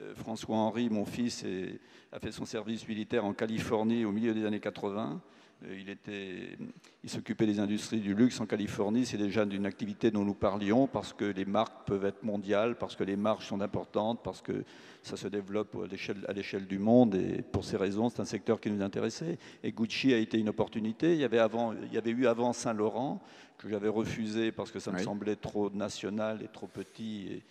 Euh, François-Henri, mon fils, a fait son service militaire en Californie au milieu des années 80. Euh, il, était, il s'occupait des industries du luxe en Californie. C'est déjà d'une activité dont nous parlions parce que les marques peuvent être mondiales, parce que les marges sont importantes, parce que ça se développe à l'échelle du monde. Et pour ces raisons, c'est un secteur qui nous intéressait. Et Gucci a été une opportunité. Il y avait, avant, il y avait eu avant Saint-Laurent que j'avais refusé parce que ça me semblait trop national et trop petit. Et,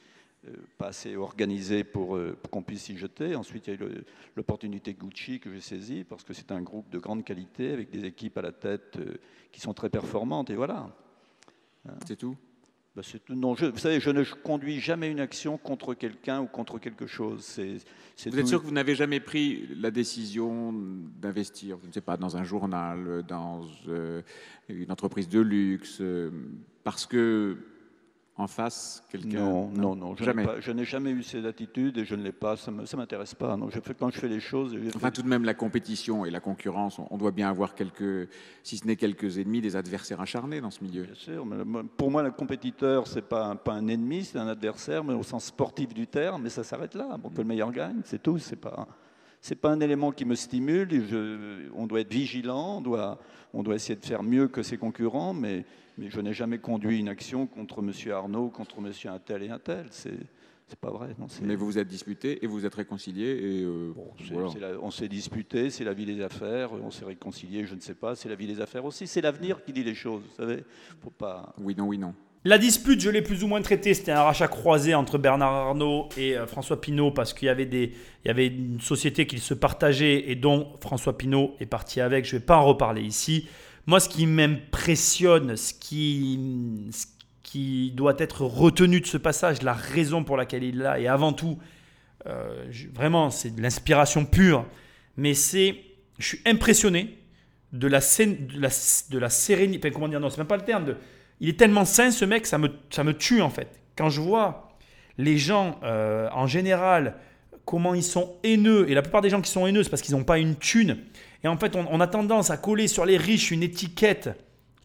pas assez organisé pour, euh, pour qu'on puisse y jeter. Ensuite, il y a eu l'opportunité Gucci que j'ai saisie parce que c'est un groupe de grande qualité avec des équipes à la tête euh, qui sont très performantes. Et voilà. Hein. C'est tout? Ben. Non, je, vous savez, je ne conduis jamais une action contre quelqu'un ou contre quelque chose. Vous êtes sûr que vous n'avez jamais pris la décision d'investir, je ne sais pas, dans un journal, dans une entreprise de luxe, parce que en face quelqu'un Non, non, non, je n'ai jamais eu cette attitude et je ne l'ai pas, ça ne m'intéresse pas. Non, je fais, quand je fais les choses... Enfin, tout de même, la compétition et la concurrence, on, doit bien avoir quelques, si ce n'est quelques ennemis, des adversaires acharnés dans ce milieu. Bien sûr, mais pour moi, le compétiteur, pas un, pas un ennemi, c'est un adversaire, mais au sens sportif du terme, mais ça s'arrête là. Bon, que le meilleur gagne, c'est tout, c'est pas c'est pas un élément qui me stimule. Je, on doit être vigilant, on doit, on doit essayer de faire mieux que ses concurrents, mais, mais je n'ai jamais conduit une action contre M. Arnaud, contre M. un tel et un tel. C'est, c'est pas vrai. Non, mais vous vous êtes disputé et vous vous êtes réconcilié. Et euh, on s'est disputé, c'est la vie des affaires. On s'est réconcilié, je ne sais pas. C'est la vie des affaires aussi. C'est l'avenir qui dit les choses. Vous savez, faut pas. Oui, non, oui, non. La dispute, je l'ai plus ou moins traité. C'était un rachat croisé entre Bernard Arnault et euh, François Pinault parce qu'il y avait, y avait une société qui se partageait et dont François Pinault est parti avec. Je ne vais pas en reparler ici. Moi, ce qui m'impressionne, ce qui, ce qui doit être retenu de ce passage, la raison pour laquelle il est là, et avant tout, euh, vraiment, c'est de l'inspiration pure, mais c'est, je suis impressionné de la, de de la sérénité, comment dire, non, c'est même pas le terme, il est tellement sain ce mec, ça me, ça me tue en fait. Quand je vois les gens euh, en général, comment ils sont haineux, et la plupart des gens qui sont haineux, c'est parce qu'ils n'ont pas une thune. Et en fait, on, a tendance à coller sur les riches une étiquette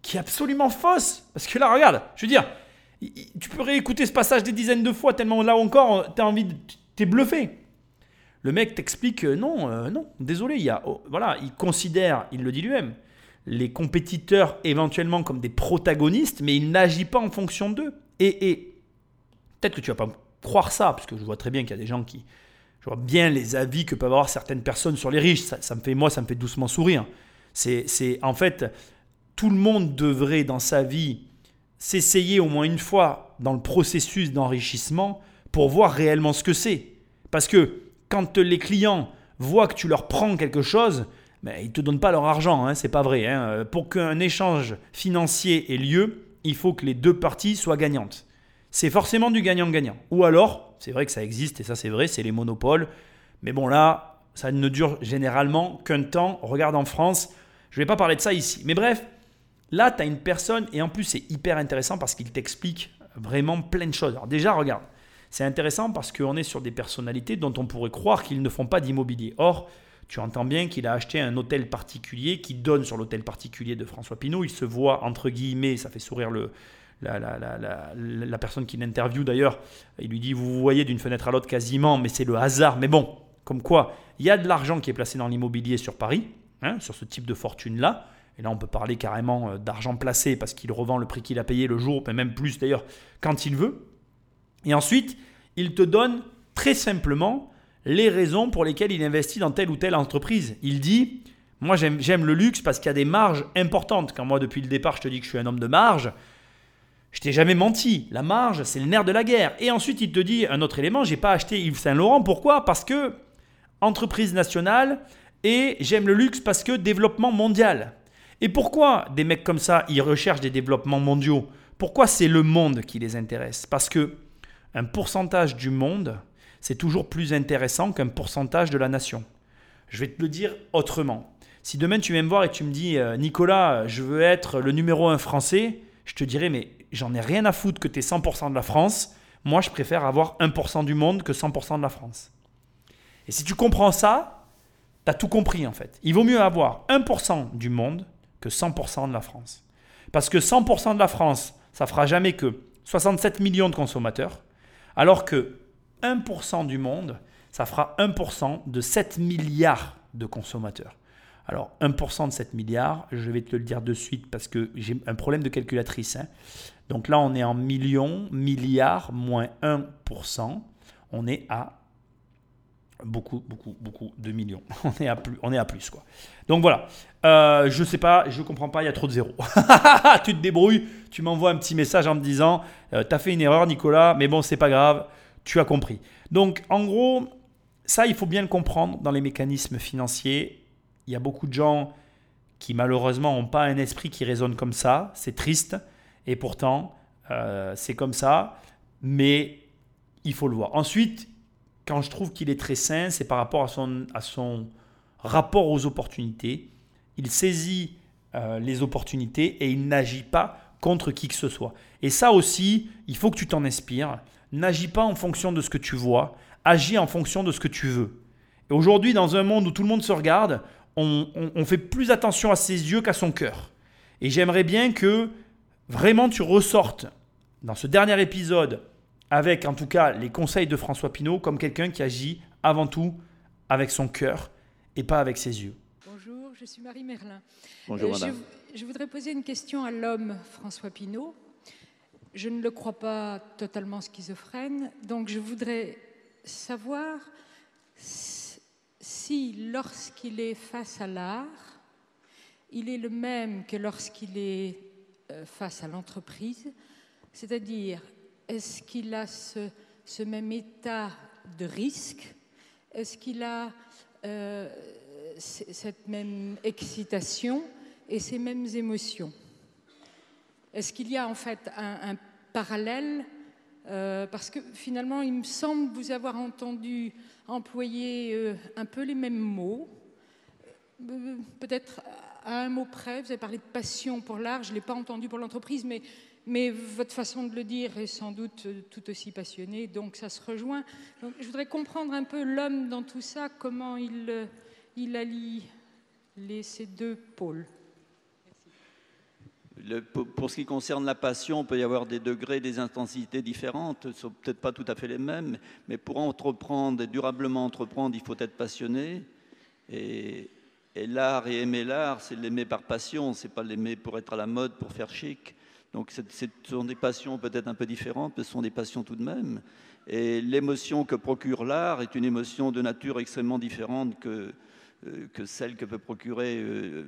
qui est absolument fausse. Parce que là, regarde, je veux dire, tu peux réécouter ce passage des dizaines de fois, tellement là encore, tu envie de. T'es bluffé. Le mec t'explique que non, euh, non, désolé, il y a, oh, voilà, il considère, il le dit lui-même, les compétiteurs éventuellement comme des protagonistes, mais il n'agit pas en fonction d'eux. Et, peut-être que tu vas pas croire ça, parce que je vois très bien qu'il y a des gens qui... Je vois bien les avis que peuvent avoir certaines personnes sur les riches. Ça, me fait, moi, ça me fait doucement sourire. C'est, en fait, tout le monde devrait dans sa vie s'essayer au moins une fois dans le processus d'enrichissement pour voir réellement ce que c'est. Parce que quand les clients voient que tu leur prends quelque chose, ils ne te donnent pas leur argent, hein, c'est pas vrai. Hein. Pour qu'un échange financier ait lieu, il faut que les deux parties soient gagnantes. C'est forcément du gagnant-gagnant. Ou alors, c'est vrai que ça existe, et ça c'est vrai, c'est les monopoles. Mais bon là, ça ne dure généralement qu'un temps. Regarde en France, Je ne vais pas parler de ça ici. Mais bref, là, tu as une personne, et en plus, c'est hyper intéressant parce qu'il t'explique vraiment plein de choses. Alors déjà, regarde, c'est intéressant parce qu'on est sur des personnalités dont on pourrait croire qu'ils ne font pas d'immobilier. Or, tu entends bien qu'il a acheté un hôtel particulier qui donne sur l'hôtel particulier de François Pinault. Il se voit, entre guillemets, ça fait sourire le, la, la, la, la personne qui l'interviewe d'ailleurs. Il lui dit, vous vous voyez d'une fenêtre à l'autre quasiment, mais c'est le hasard. Mais bon, comme quoi, il y a de l'argent qui est placé dans l'immobilier sur Paris, hein, sur ce type de fortune-là. Et là, on peut parler carrément euh, d'argent placé parce qu'il revend le prix qu'il a payé le jour, mais même plus d'ailleurs, quand il veut. Et ensuite, il te donne très simplement les raisons pour lesquelles il investit dans telle ou telle entreprise. Il dit, moi j'aime le luxe parce qu'il y a des marges importantes. Quand moi depuis le départ je te dis que je suis un homme de marge, je t'ai jamais menti. La marge, c'est le nerf de la guerre. Et ensuite il te dit un autre élément, j'ai pas acheté Yves Saint Laurent. Pourquoi? Parce que entreprise nationale et j'aime le luxe parce que développement mondial. Et pourquoi des mecs comme ça, ils recherchent des développements mondiaux? Pourquoi c'est le monde qui les intéresse? Parce que un pourcentage du monde, c'est toujours plus intéressant qu'un pourcentage de la nation. Je vais te le dire autrement. Si demain tu viens me voir et tu me dis euh, Nicolas, je veux être le numéro un français, je te dirais mais j'en ai rien à foutre que tu es 100% de la France. Moi, je préfère avoir 1% du monde que 100% de la France. Et si tu comprends ça, tu as tout compris en fait. Il vaut mieux avoir 1% du monde que 100% de la France. Parce que 100% de la France, ça fera jamais que 67 millions de consommateurs, alors que 1% du monde, ça fera 1% de 7 milliards de consommateurs. Alors 1% de 7 milliards, je vais te le dire de suite parce que j'ai un problème de calculatrice. Hein. Donc là, on est en millions, milliards, moins 1%. On est à beaucoup, beaucoup, beaucoup de millions. On est à plus, on est à plus quoi. Donc voilà. Euh, je sais pas, je comprends pas, il y a trop de zéros. tu te débrouilles, tu m'envoies un petit message en me disant, euh, tu as fait une erreur, Nicolas, mais bon, c'est pas grave tu as compris. Donc en gros, ça, il faut bien le comprendre dans les mécanismes financiers. Il y a beaucoup de gens qui malheureusement n'ont pas un esprit qui résonne comme ça. C'est triste. Et pourtant, euh, c'est comme ça. Mais il faut le voir. Ensuite, quand je trouve qu'il est très sain, c'est par rapport à son, à son rapport aux opportunités. Il saisit euh, les opportunités et il n'agit pas contre qui que ce soit. Et ça aussi, il faut que tu t'en inspires. N'agis pas en fonction de ce que tu vois, agis en fonction de ce que tu veux. Et aujourd'hui, dans un monde où tout le monde se regarde, on, fait plus attention à ses yeux qu'à son cœur. Et j'aimerais bien que vraiment tu ressortes dans ce dernier épisode avec en tout cas les conseils de François Pinault comme quelqu'un qui agit avant tout avec son cœur et pas avec ses yeux. Bonjour, je suis Marie Merlin. Bonjour euh, madame. Je, je, voudrais poser une question à l'homme François Pinault. Je ne le crois pas totalement schizophrène, donc je voudrais savoir si lorsqu'il est face à l'art, il est le même que lorsqu'il est euh, face à l'entreprise, c'est-à-dire est-ce qu'il a ce, même état de risque, est-ce qu'il a euh, cette même excitation et ces mêmes émotions? Est-ce qu'il y a en fait un, parallèle euh, Parce que finalement, il me semble vous avoir entendu employer euh, un peu les mêmes mots. Euh, peut-être à un mot près, vous avez parlé de passion pour l'art, je ne l'ai pas entendu pour l'entreprise, mais, mais votre façon de le dire est sans doute tout aussi passionnée, donc ça se rejoint. je voudrais comprendre un peu l'homme dans tout ça, comment il, il allie les, ces deux pôles pour ce qui concerne la passion, il peut y avoir des degrés, des intensités différentes, ne sont peut-être pas tout à fait les mêmes, mais pour entreprendre et durablement entreprendre, il faut être passionné. Et, l'art et aimer l'art, c'est l'aimer par passion, c'est pas l'aimer pour être à la mode, pour faire chic. Donc ce sont des passions peut-être un peu différentes, mais ce sont des passions tout de même. Et l'émotion que procure l'art est une émotion de nature extrêmement différente que, euh, celle que peut procurer euh,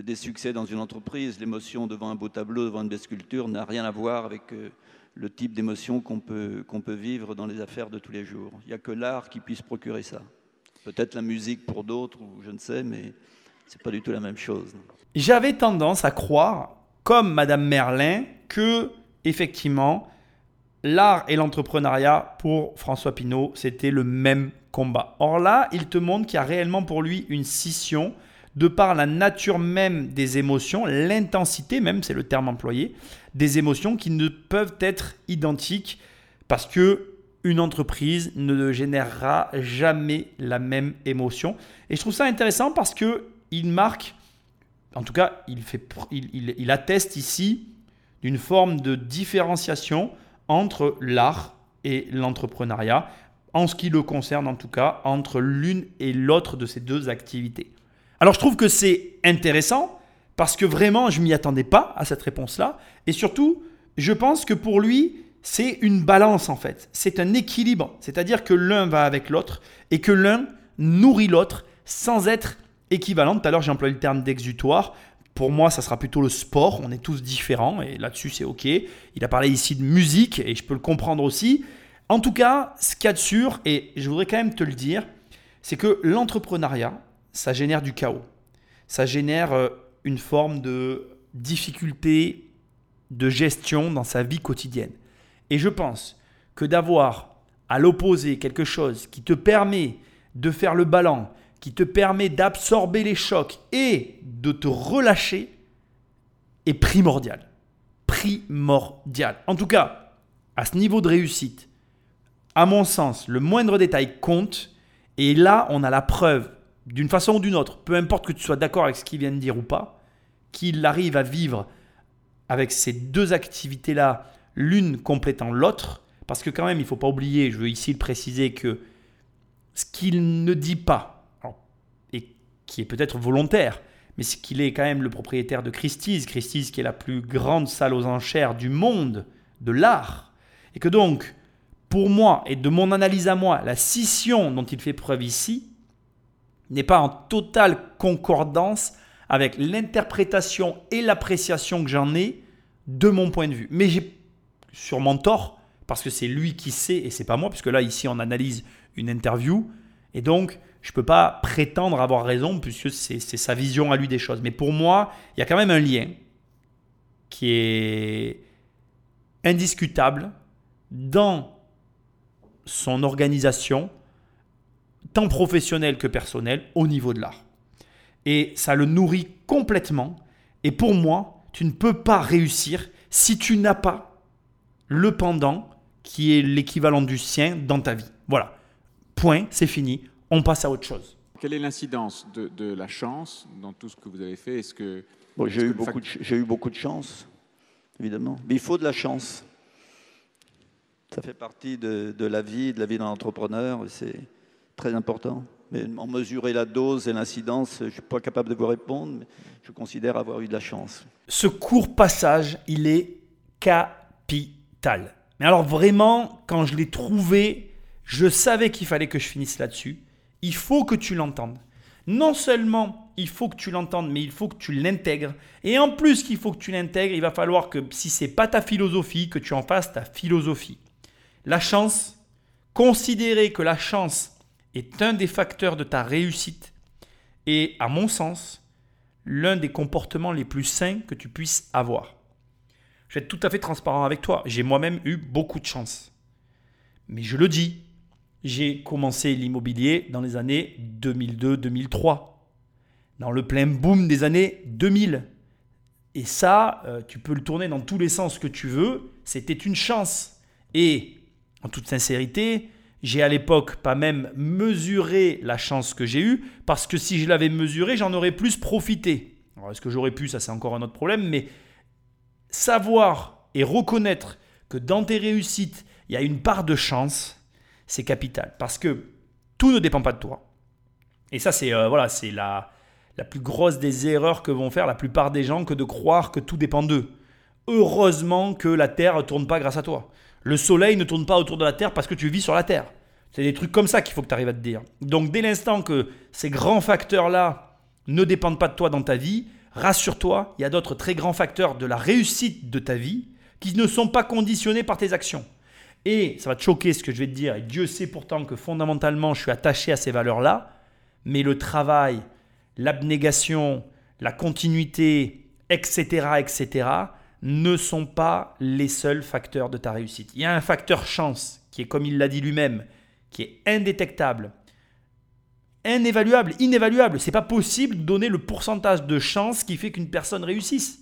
des succès dans une entreprise. L'émotion devant un beau tableau, devant une belle sculpture n'a rien à voir avec euh, le type d'émotion qu'on peut, qu'on peut vivre dans les affaires de tous les jours. Il n'y a que l'art qui puisse procurer ça. Peut-être la musique pour d'autres, ou je ne sais, mais c'est pas du tout la même chose. J'avais tendance à croire, comme Madame Merlin, que effectivement l'art et l'entrepreneuriat pour François Pinault, c'était le même combat. Or là, il te montre qu'il y a réellement pour lui une scission de par la nature même des émotions, l'intensité même, c'est le terme employé, des émotions qui ne peuvent être identiques parce que une entreprise ne générera jamais la même émotion. Et je trouve ça intéressant parce que il marque, en tout cas, il, fait, il, il atteste ici d'une forme de différenciation entre l'art et l'entrepreneuriat, en ce qui le concerne en tout cas, entre l'une et l'autre de ces deux activités. Alors je trouve que c'est intéressant parce que vraiment je m'y attendais pas à cette réponse-là et surtout je pense que pour lui c'est une balance en fait, c'est un équilibre, c'est-à-dire que l'un va avec l'autre et que l'un nourrit l'autre sans être équivalent. Tout à l'heure j'ai employé le terme d'exutoire. Pour moi, ça sera plutôt le sport. On est tous différents et là-dessus, c'est OK. Il a parlé ici de musique et je peux le comprendre aussi. En tout cas, ce qu'il y a de sûr, et je voudrais quand même te le dire, c'est que l'entrepreneuriat, ça génère du chaos. Ça génère euh, une forme de difficulté de gestion dans sa vie quotidienne. Et je pense que d'avoir à l'opposé quelque chose qui te permet de faire le ballon, qui te permet d'absorber les chocs et de te relâcher est primordial. Primordial. En tout cas, à ce niveau de réussite, à mon sens, le moindre détail compte. Et là, on a la preuve, d'une façon ou d'une autre, peu importe que tu sois d'accord avec ce qu'il vient de dire ou pas, qu'il arrive à vivre avec ces deux activités-là, l'une complétant l'autre. Parce que quand même, il ne faut pas oublier, je veux ici le préciser, que ce qu'il ne dit pas, qui est peut-être volontaire, mais c'est qu'il est quand même le propriétaire de Christie's, Christie's qui est la plus grande salle aux enchères du monde de l'art, et que donc, pour moi, et de mon analyse à moi, la scission dont il fait preuve ici n'est pas en totale concordance avec l'interprétation et l'appréciation que j'en ai de mon point de vue. Mais j'ai sûrement tort, parce que c'est lui qui sait et c'est pas moi, puisque là, ici, on analyse une interview, et donc, je ne peux pas prétendre avoir raison puisque c'est sa vision à lui des choses. Mais pour moi, il y a quand même un lien qui est indiscutable dans son organisation, tant professionnelle que personnelle, au niveau de l'art. Et ça le nourrit complètement. Et pour moi, tu ne peux pas réussir si tu n'as pas le pendant qui est l'équivalent du sien dans ta vie. Voilà. Point, c'est fini on passe à autre chose. Quelle est l'incidence de, la chance dans tout ce que vous avez fait? Est-ce que j'ai eu, beaucoup de, eu beaucoup de chance, évidemment. Mais il faut de la chance. Ça fait partie de, la vie, de la vie d'un entrepreneur. C'est très important. Mais en mesurer la dose et l'incidence, je ne suis pas capable de vous répondre, mais je considère avoir eu de la chance. Ce court passage, il est capital. Mais alors vraiment, quand je l'ai trouvé, je savais qu'il fallait que je finisse là-dessus il faut que tu l'entendes. Non seulement il faut que tu l'entendes, mais il faut que tu l'intègres. Et en plus qu'il faut que tu l'intègres, il va falloir que si c'est pas ta philosophie, que tu en fasses ta philosophie. La chance, considérer que la chance est un des facteurs de ta réussite est, à mon sens, l'un des comportements les plus sains que tu puisses avoir. Je vais être tout à fait transparent avec toi. J'ai moi-même eu beaucoup de chance. Mais je le dis, j'ai commencé l'immobilier dans les années 2002-2003, dans le plein boom des années 2000. Et ça, euh, tu peux le tourner dans tous les sens que tu veux, c'était une chance. Et en toute sincérité, j'ai à l'époque pas même mesuré la chance que j'ai eue, parce que si je l'avais mesurée, j'en aurais plus profité. Alors est-ce que j'aurais pu, ça c'est encore un autre problème, mais savoir et reconnaître que dans tes réussites, il y a une part de chance, c'est capital. Parce que tout ne dépend pas de toi. Et ça, c'est euh, voilà, c'est la, la plus grosse des erreurs que vont faire la plupart des gens que de croire que tout dépend d'eux. Heureusement que la Terre ne tourne pas grâce à toi. Le Soleil ne tourne pas autour de la Terre parce que tu vis sur la Terre. C'est des trucs comme ça qu'il faut que tu arrives à te dire. Donc dès l'instant que ces grands facteurs-là ne dépendent pas de toi dans ta vie, rassure-toi, il y a d'autres très grands facteurs de la réussite de ta vie qui ne sont pas conditionnés par tes actions. Et ça va te choquer ce que je vais te dire, et Dieu sait pourtant que fondamentalement je suis attaché à ces valeurs-là, mais le travail, l'abnégation, la continuité, etc., etc., ne sont pas les seuls facteurs de ta réussite. Il y a un facteur chance qui est, comme il l'a dit lui-même, qui est indétectable, inévaluable, inévaluable. C'est pas possible de donner le pourcentage de chance qui fait qu'une personne réussisse.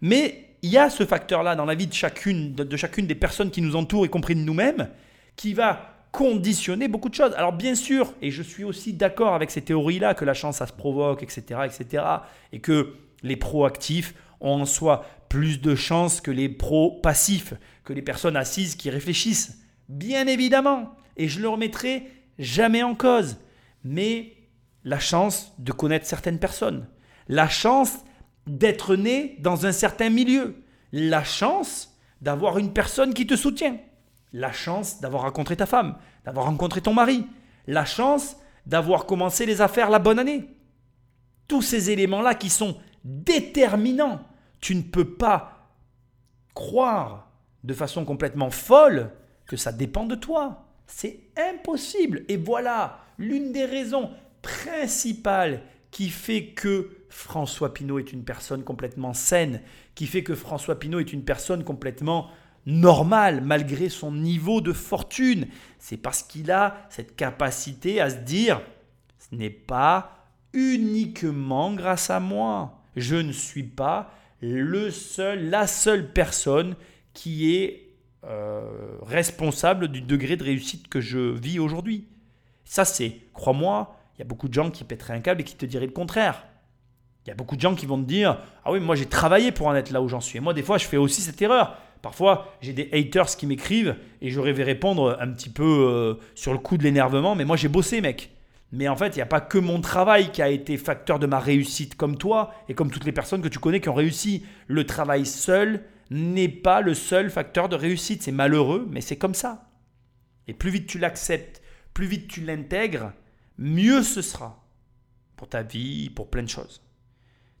Mais il y a ce facteur-là dans la vie de chacune, de, chacune des personnes qui nous entourent, y compris de nous-mêmes, qui va conditionner beaucoup de choses. Alors bien sûr, et je suis aussi d'accord avec ces théories-là, que la chance, ça se provoque, etc., etc., et que les proactifs ont en soi plus de chances que les pro-passifs, que les personnes assises qui réfléchissent. Bien évidemment. Et je ne le remettrai jamais en cause. Mais la chance de connaître certaines personnes. La chance d'être né dans un certain milieu. La chance d'avoir une personne qui te soutient. La chance d'avoir rencontré ta femme, d'avoir rencontré ton mari. La chance d'avoir commencé les affaires la bonne année. Tous ces éléments-là qui sont déterminants. Tu ne peux pas croire de façon complètement folle que ça dépend de toi. C'est impossible. Et voilà l'une des raisons principales qui fait que François Pinault est une personne complètement saine, qui fait que François Pinault est une personne complètement normale malgré son niveau de fortune. C'est parce qu'il a cette capacité à se dire, ce n'est pas uniquement grâce à moi. Je ne suis pas le seul, la seule personne qui est euh, responsable du degré de réussite que je vis aujourd'hui. Ça, c'est, crois-moi, il y a beaucoup de gens qui pèteraient un câble et qui te diraient le contraire. Il y a beaucoup de gens qui vont te dire Ah oui, moi j'ai travaillé pour en être là où j'en suis. Et moi, des fois, je fais aussi cette erreur. Parfois, j'ai des haters qui m'écrivent et je vais répondre un petit peu euh, sur le coup de l'énervement. Mais moi, j'ai bossé, mec. Mais en fait, il n'y a pas que mon travail qui a été facteur de ma réussite, comme toi et comme toutes les personnes que tu connais qui ont réussi. Le travail seul n'est pas le seul facteur de réussite. C'est malheureux, mais c'est comme ça. Et plus vite tu l'acceptes, plus vite tu l'intègres, mieux ce sera pour ta vie, pour plein de choses.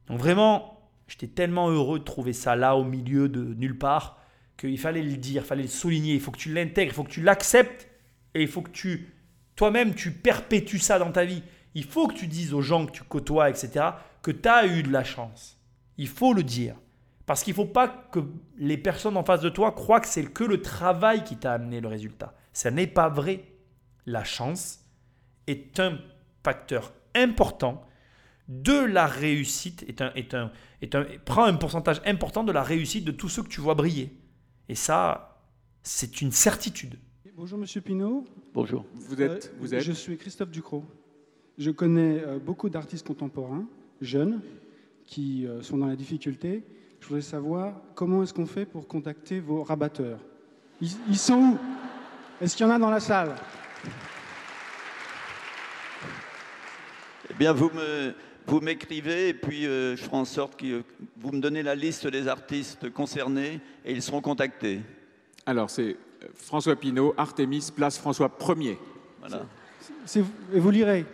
Donc vraiment, j'étais tellement heureux de trouver ça là au milieu de nulle part qu'il fallait le dire, il fallait le souligner, il faut que tu l'intègres, il faut que tu l'acceptes et il faut que tu, toi-même, tu perpétues ça dans ta vie. Il faut que tu dises aux gens que tu côtoies, etc., que tu as eu de la chance. Il faut le dire. Parce qu'il ne faut pas que les personnes en face de toi croient que c'est que le travail qui t'a amené le résultat. Ce n'est pas vrai. La chance est un facteur important de la réussite, est prend un pourcentage important de la réussite de tous ceux que tu vois briller. Et ça, c'est une certitude. Bonjour Monsieur Pinault. Bonjour. Vous êtes, Euh, vous êtes Je suis Christophe Ducrot. Je connais euh, beaucoup d'artistes contemporains, jeunes, qui euh, sont dans la difficulté. Je voudrais savoir comment est-ce qu'on fait pour contacter vos rabatteurs. Ils, ils sont où? Est-ce qu'il y en a dans la salle? Eh bien, vous me, vous m'écrivez et puis euh, je ferai en sorte que vous me donnez la liste des artistes concernés et ils seront contactés. Alors, c'est François Pinault, Artemis, place François 1er. Voilà. C'est- Et vous lirez.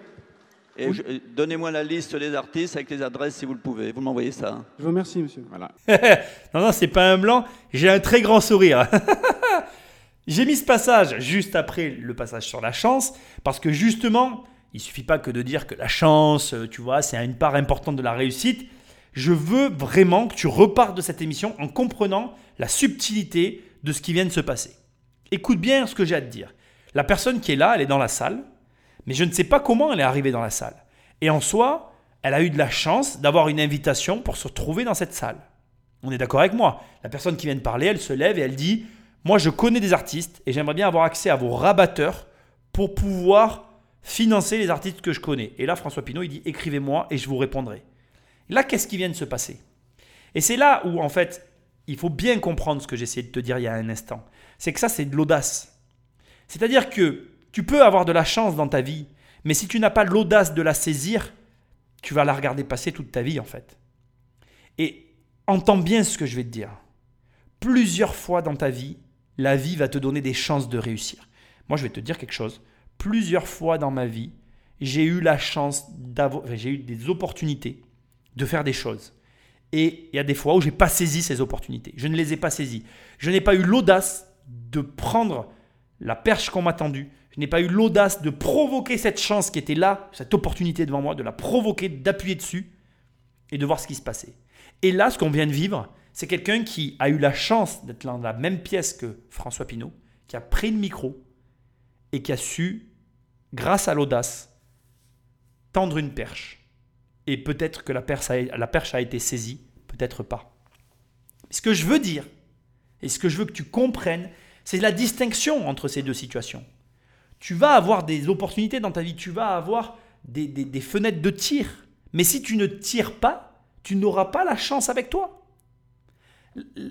Et je- euh, donnez-moi la liste des artistes avec les adresses si vous le pouvez. Vous m'envoyez ça. Je vous remercie, monsieur. Voilà. non, non, c'est pas un blanc. J'ai un très grand sourire. J'ai mis ce passage juste après le passage sur la chance, parce que justement, il suffit pas que de dire que la chance, euh, tu vois, c'est une part importante de la réussite. Je veux vraiment que tu repartes de cette émission en comprenant la subtilité de ce qui vient de se passer. Écoute bien ce que j'ai à te dire. La personne qui est là, elle est dans la salle, mais je ne sais pas comment elle est arrivée dans la salle. Et en soi, elle a eu de la chance d'avoir une invitation pour se retrouver dans cette salle. On est d'accord avec moi. La personne qui vient de parler, elle se lève et elle dit Moi, je connais des artistes et j'aimerais bien avoir accès à vos rabatteurs pour pouvoir financer les artistes que je connais. Et là, François Pinault, il dit Écrivez-moi et je vous répondrai. Là, qu'est-ce qui vient de se passer? Et c'est là où, en fait, il faut bien comprendre ce que j'essayais de te dire il y a un instant. C'est que ça, c'est de l'audace. C'est-à-dire que tu peux avoir de la chance dans ta vie, mais si tu n'as pas l'audace de la saisir, tu vas la regarder passer toute ta vie, en fait. Et entends bien ce que je vais te dire. Plusieurs fois dans ta vie, la vie va te donner des chances de réussir. Moi, je vais te dire quelque chose. Plusieurs fois dans ma vie, j'ai eu la chance d'avoir, j'ai eu des opportunités de faire des choses. Et il y a des fois où j'ai pas saisi ces opportunités. Je ne les ai pas saisies. Je n'ai pas eu l'audace de prendre la perche qu'on m'a tendue. Je n'ai pas eu l'audace de provoquer cette chance qui était là, cette opportunité devant moi, de la provoquer, d'appuyer dessus et de voir ce qui se passait. Et là, ce qu'on vient de vivre, c'est quelqu'un qui a eu la chance d'être dans la même pièce que François Pinault, qui a pris le micro et qui a su, grâce à l'audace, tendre une perche. Et peut-être que la perche, a, été saisie, peut-être pas. Ce que je veux dire, et ce que je veux que tu comprennes, c'est la distinction entre ces deux situations. Tu vas avoir des opportunités dans ta vie, tu vas avoir des, des fenêtres de tir. Mais si tu ne tires pas, tu n'auras pas la chance avec toi.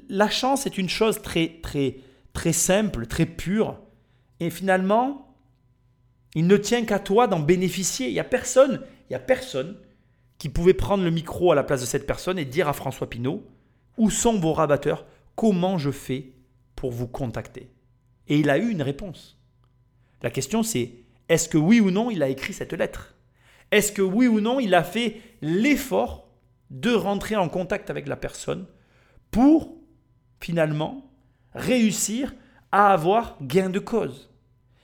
La chance est une chose très, très, très simple, très pure. Et finalement, il ne tient qu'à toi d'en bénéficier. Il n'y a personne, y a personne qui pouvait prendre le micro à la place de cette personne et dire à François Pinault où sont vos rabatteurs? Comment je fais pour vous contacter Et il a eu une réponse. La question c'est est-ce que oui ou non il a écrit cette lettre? Est-ce que oui ou non il a fait l'effort de rentrer en contact avec la personne pour finalement réussir à avoir gain de cause?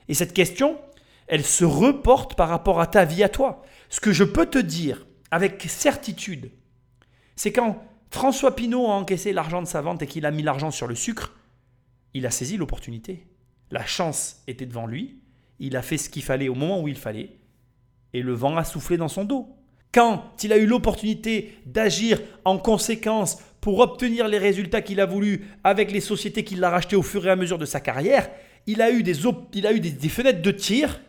Et cette question, elle se reporte par rapport à ta vie à toi. Ce que je peux te dire avec certitude, c'est quand François Pinault a encaissé l'argent de sa vente et qu'il a mis l'argent sur le sucre, il a saisi l'opportunité. La chance était devant lui, il a fait ce qu'il fallait au moment où il fallait, et le vent a soufflé dans son dos. Quand il a eu l'opportunité d'agir en conséquence pour obtenir les résultats qu'il a voulu avec les sociétés qu'il a rachetées au fur et à mesure de sa carrière, il a eu des, il a eu des fenêtres de tir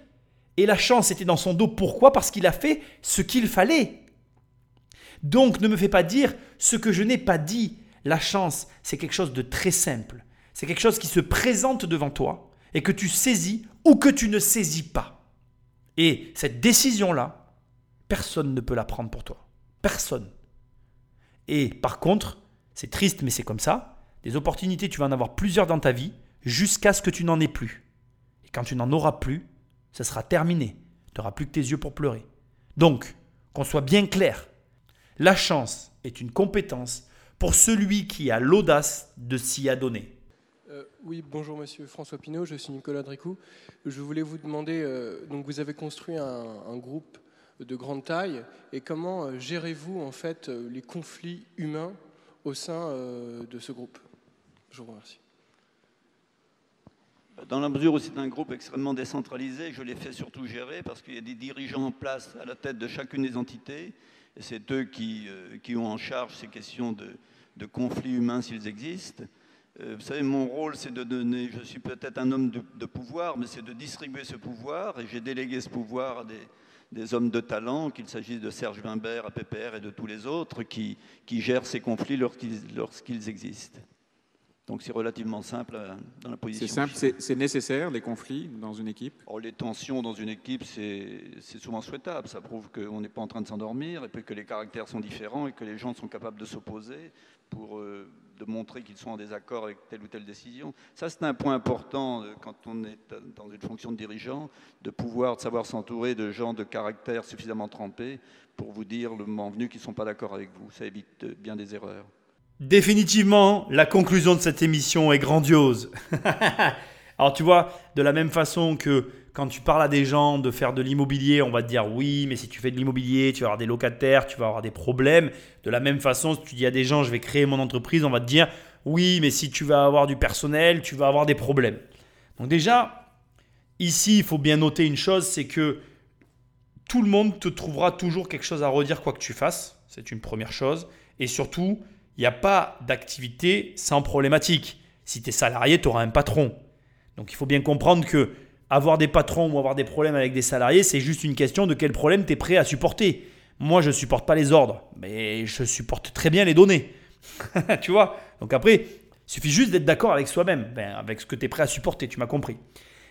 et la chance était dans son dos. Pourquoi? Parce qu'il a fait ce qu'il fallait. Donc ne me fais pas dire ce que je n'ai pas dit. La chance, c'est quelque chose de très simple. C'est quelque chose qui se présente devant toi et que tu saisis ou que tu ne saisis pas. Et cette décision-là, personne ne peut la prendre pour toi. Personne. Et par contre, c'est triste mais c'est comme ça, des opportunités, tu vas en avoir plusieurs dans ta vie jusqu'à ce que tu n'en aies plus. Et quand tu n'en auras plus, ça sera terminé. Tu n'auras plus que tes yeux pour pleurer. Donc, qu'on soit bien clair, la chance est une compétence pour celui qui a l'audace de s'y adonner. Euh, oui, bonjour Monsieur François Pinault, je suis Nicolas Dricou. Je voulais vous demander, euh, donc vous avez construit un, groupe de grande taille, et comment euh, gérez-vous en fait les conflits humains au sein de ce groupe? Je vous remercie. Dans la mesure où c'est un groupe extrêmement décentralisé, je l'ai fait surtout gérer parce qu'il y a des dirigeants en place à la tête de chacune des entités. C'est eux qui, euh, qui, ont en charge ces questions de, de conflits humains s'ils existent. Euh, vous savez, mon rôle, c'est de donner, je suis peut-être un homme de, pouvoir, mais c'est de distribuer ce pouvoir. Et j'ai délégué ce pouvoir à des, des hommes de talent, qu'il s'agisse de Serge Wimbert, à PPR et de tous les autres, qui, qui gèrent ces conflits lorsqu'ils existent. Donc c'est relativement simple euh, dans la position. C'est simple, c'est nécessaire les conflits dans une équipe? Oh, Les tensions dans une équipe, c'est souvent souhaitable. Ça prouve qu'on n'est pas en train de s'endormir et puis que les caractères sont différents et que les gens sont capables de s'opposer pour euh, de montrer qu'ils sont en désaccord avec telle ou telle décision. Ça, c'est un point important euh, quand on est dans une fonction de dirigeant, de pouvoir de savoir s'entourer de gens de caractère suffisamment trempés pour vous dire le moment venu qu'ils ne sont pas d'accord avec vous. Ça évite bien des erreurs. Définitivement, la conclusion de cette émission est grandiose. Alors tu vois, de la même façon que quand tu parles à des gens de faire de l'immobilier, on va te dire oui, mais si tu fais de l'immobilier, tu vas avoir des locataires, tu vas avoir des problèmes. De la même façon, si tu dis à des gens je vais créer mon entreprise, on va te dire oui, mais si tu vas avoir du personnel, tu vas avoir des problèmes. Donc déjà, ici, il faut bien noter une chose, c'est que tout le monde te trouvera toujours quelque chose à redire quoi que tu fasses. C'est une première chose. Et surtout, il n'y a pas d'activité sans problématique. Si tu es salarié, tu auras un patron. Donc il faut bien comprendre que avoir des patrons ou avoir des problèmes avec des salariés, c'est juste une question de quel problème tu es prêt à supporter. Moi, je ne supporte pas les ordres, mais je supporte très bien les données. tu vois? Donc après, il suffit juste d'être d'accord avec soi-même, ben, avec ce que tu es prêt à supporter, tu m'as compris.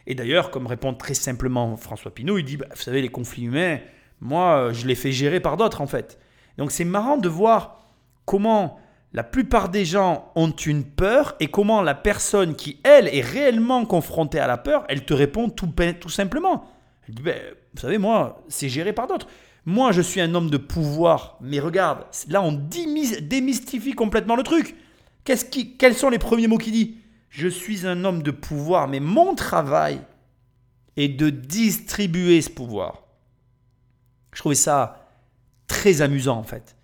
Et d'ailleurs, comme répond très simplement François Pinault, il dit, bah, vous savez, les conflits humains, moi, je les fais gérer par d'autres en fait. Donc c'est marrant de voir comment la plupart des gens ont une peur et comment la personne qui, elle, est réellement confrontée à la peur, elle te répond tout, simplement. Elle dit, ben, vous savez, moi, c'est géré par d'autres. Moi, je suis un homme de pouvoir, mais regarde, là, on démystifie complètement le truc. Quels sont les premiers mots qu'il dit? Je suis un homme de pouvoir, mais mon travail est de distribuer ce pouvoir. Je trouvais ça très amusant, en fait.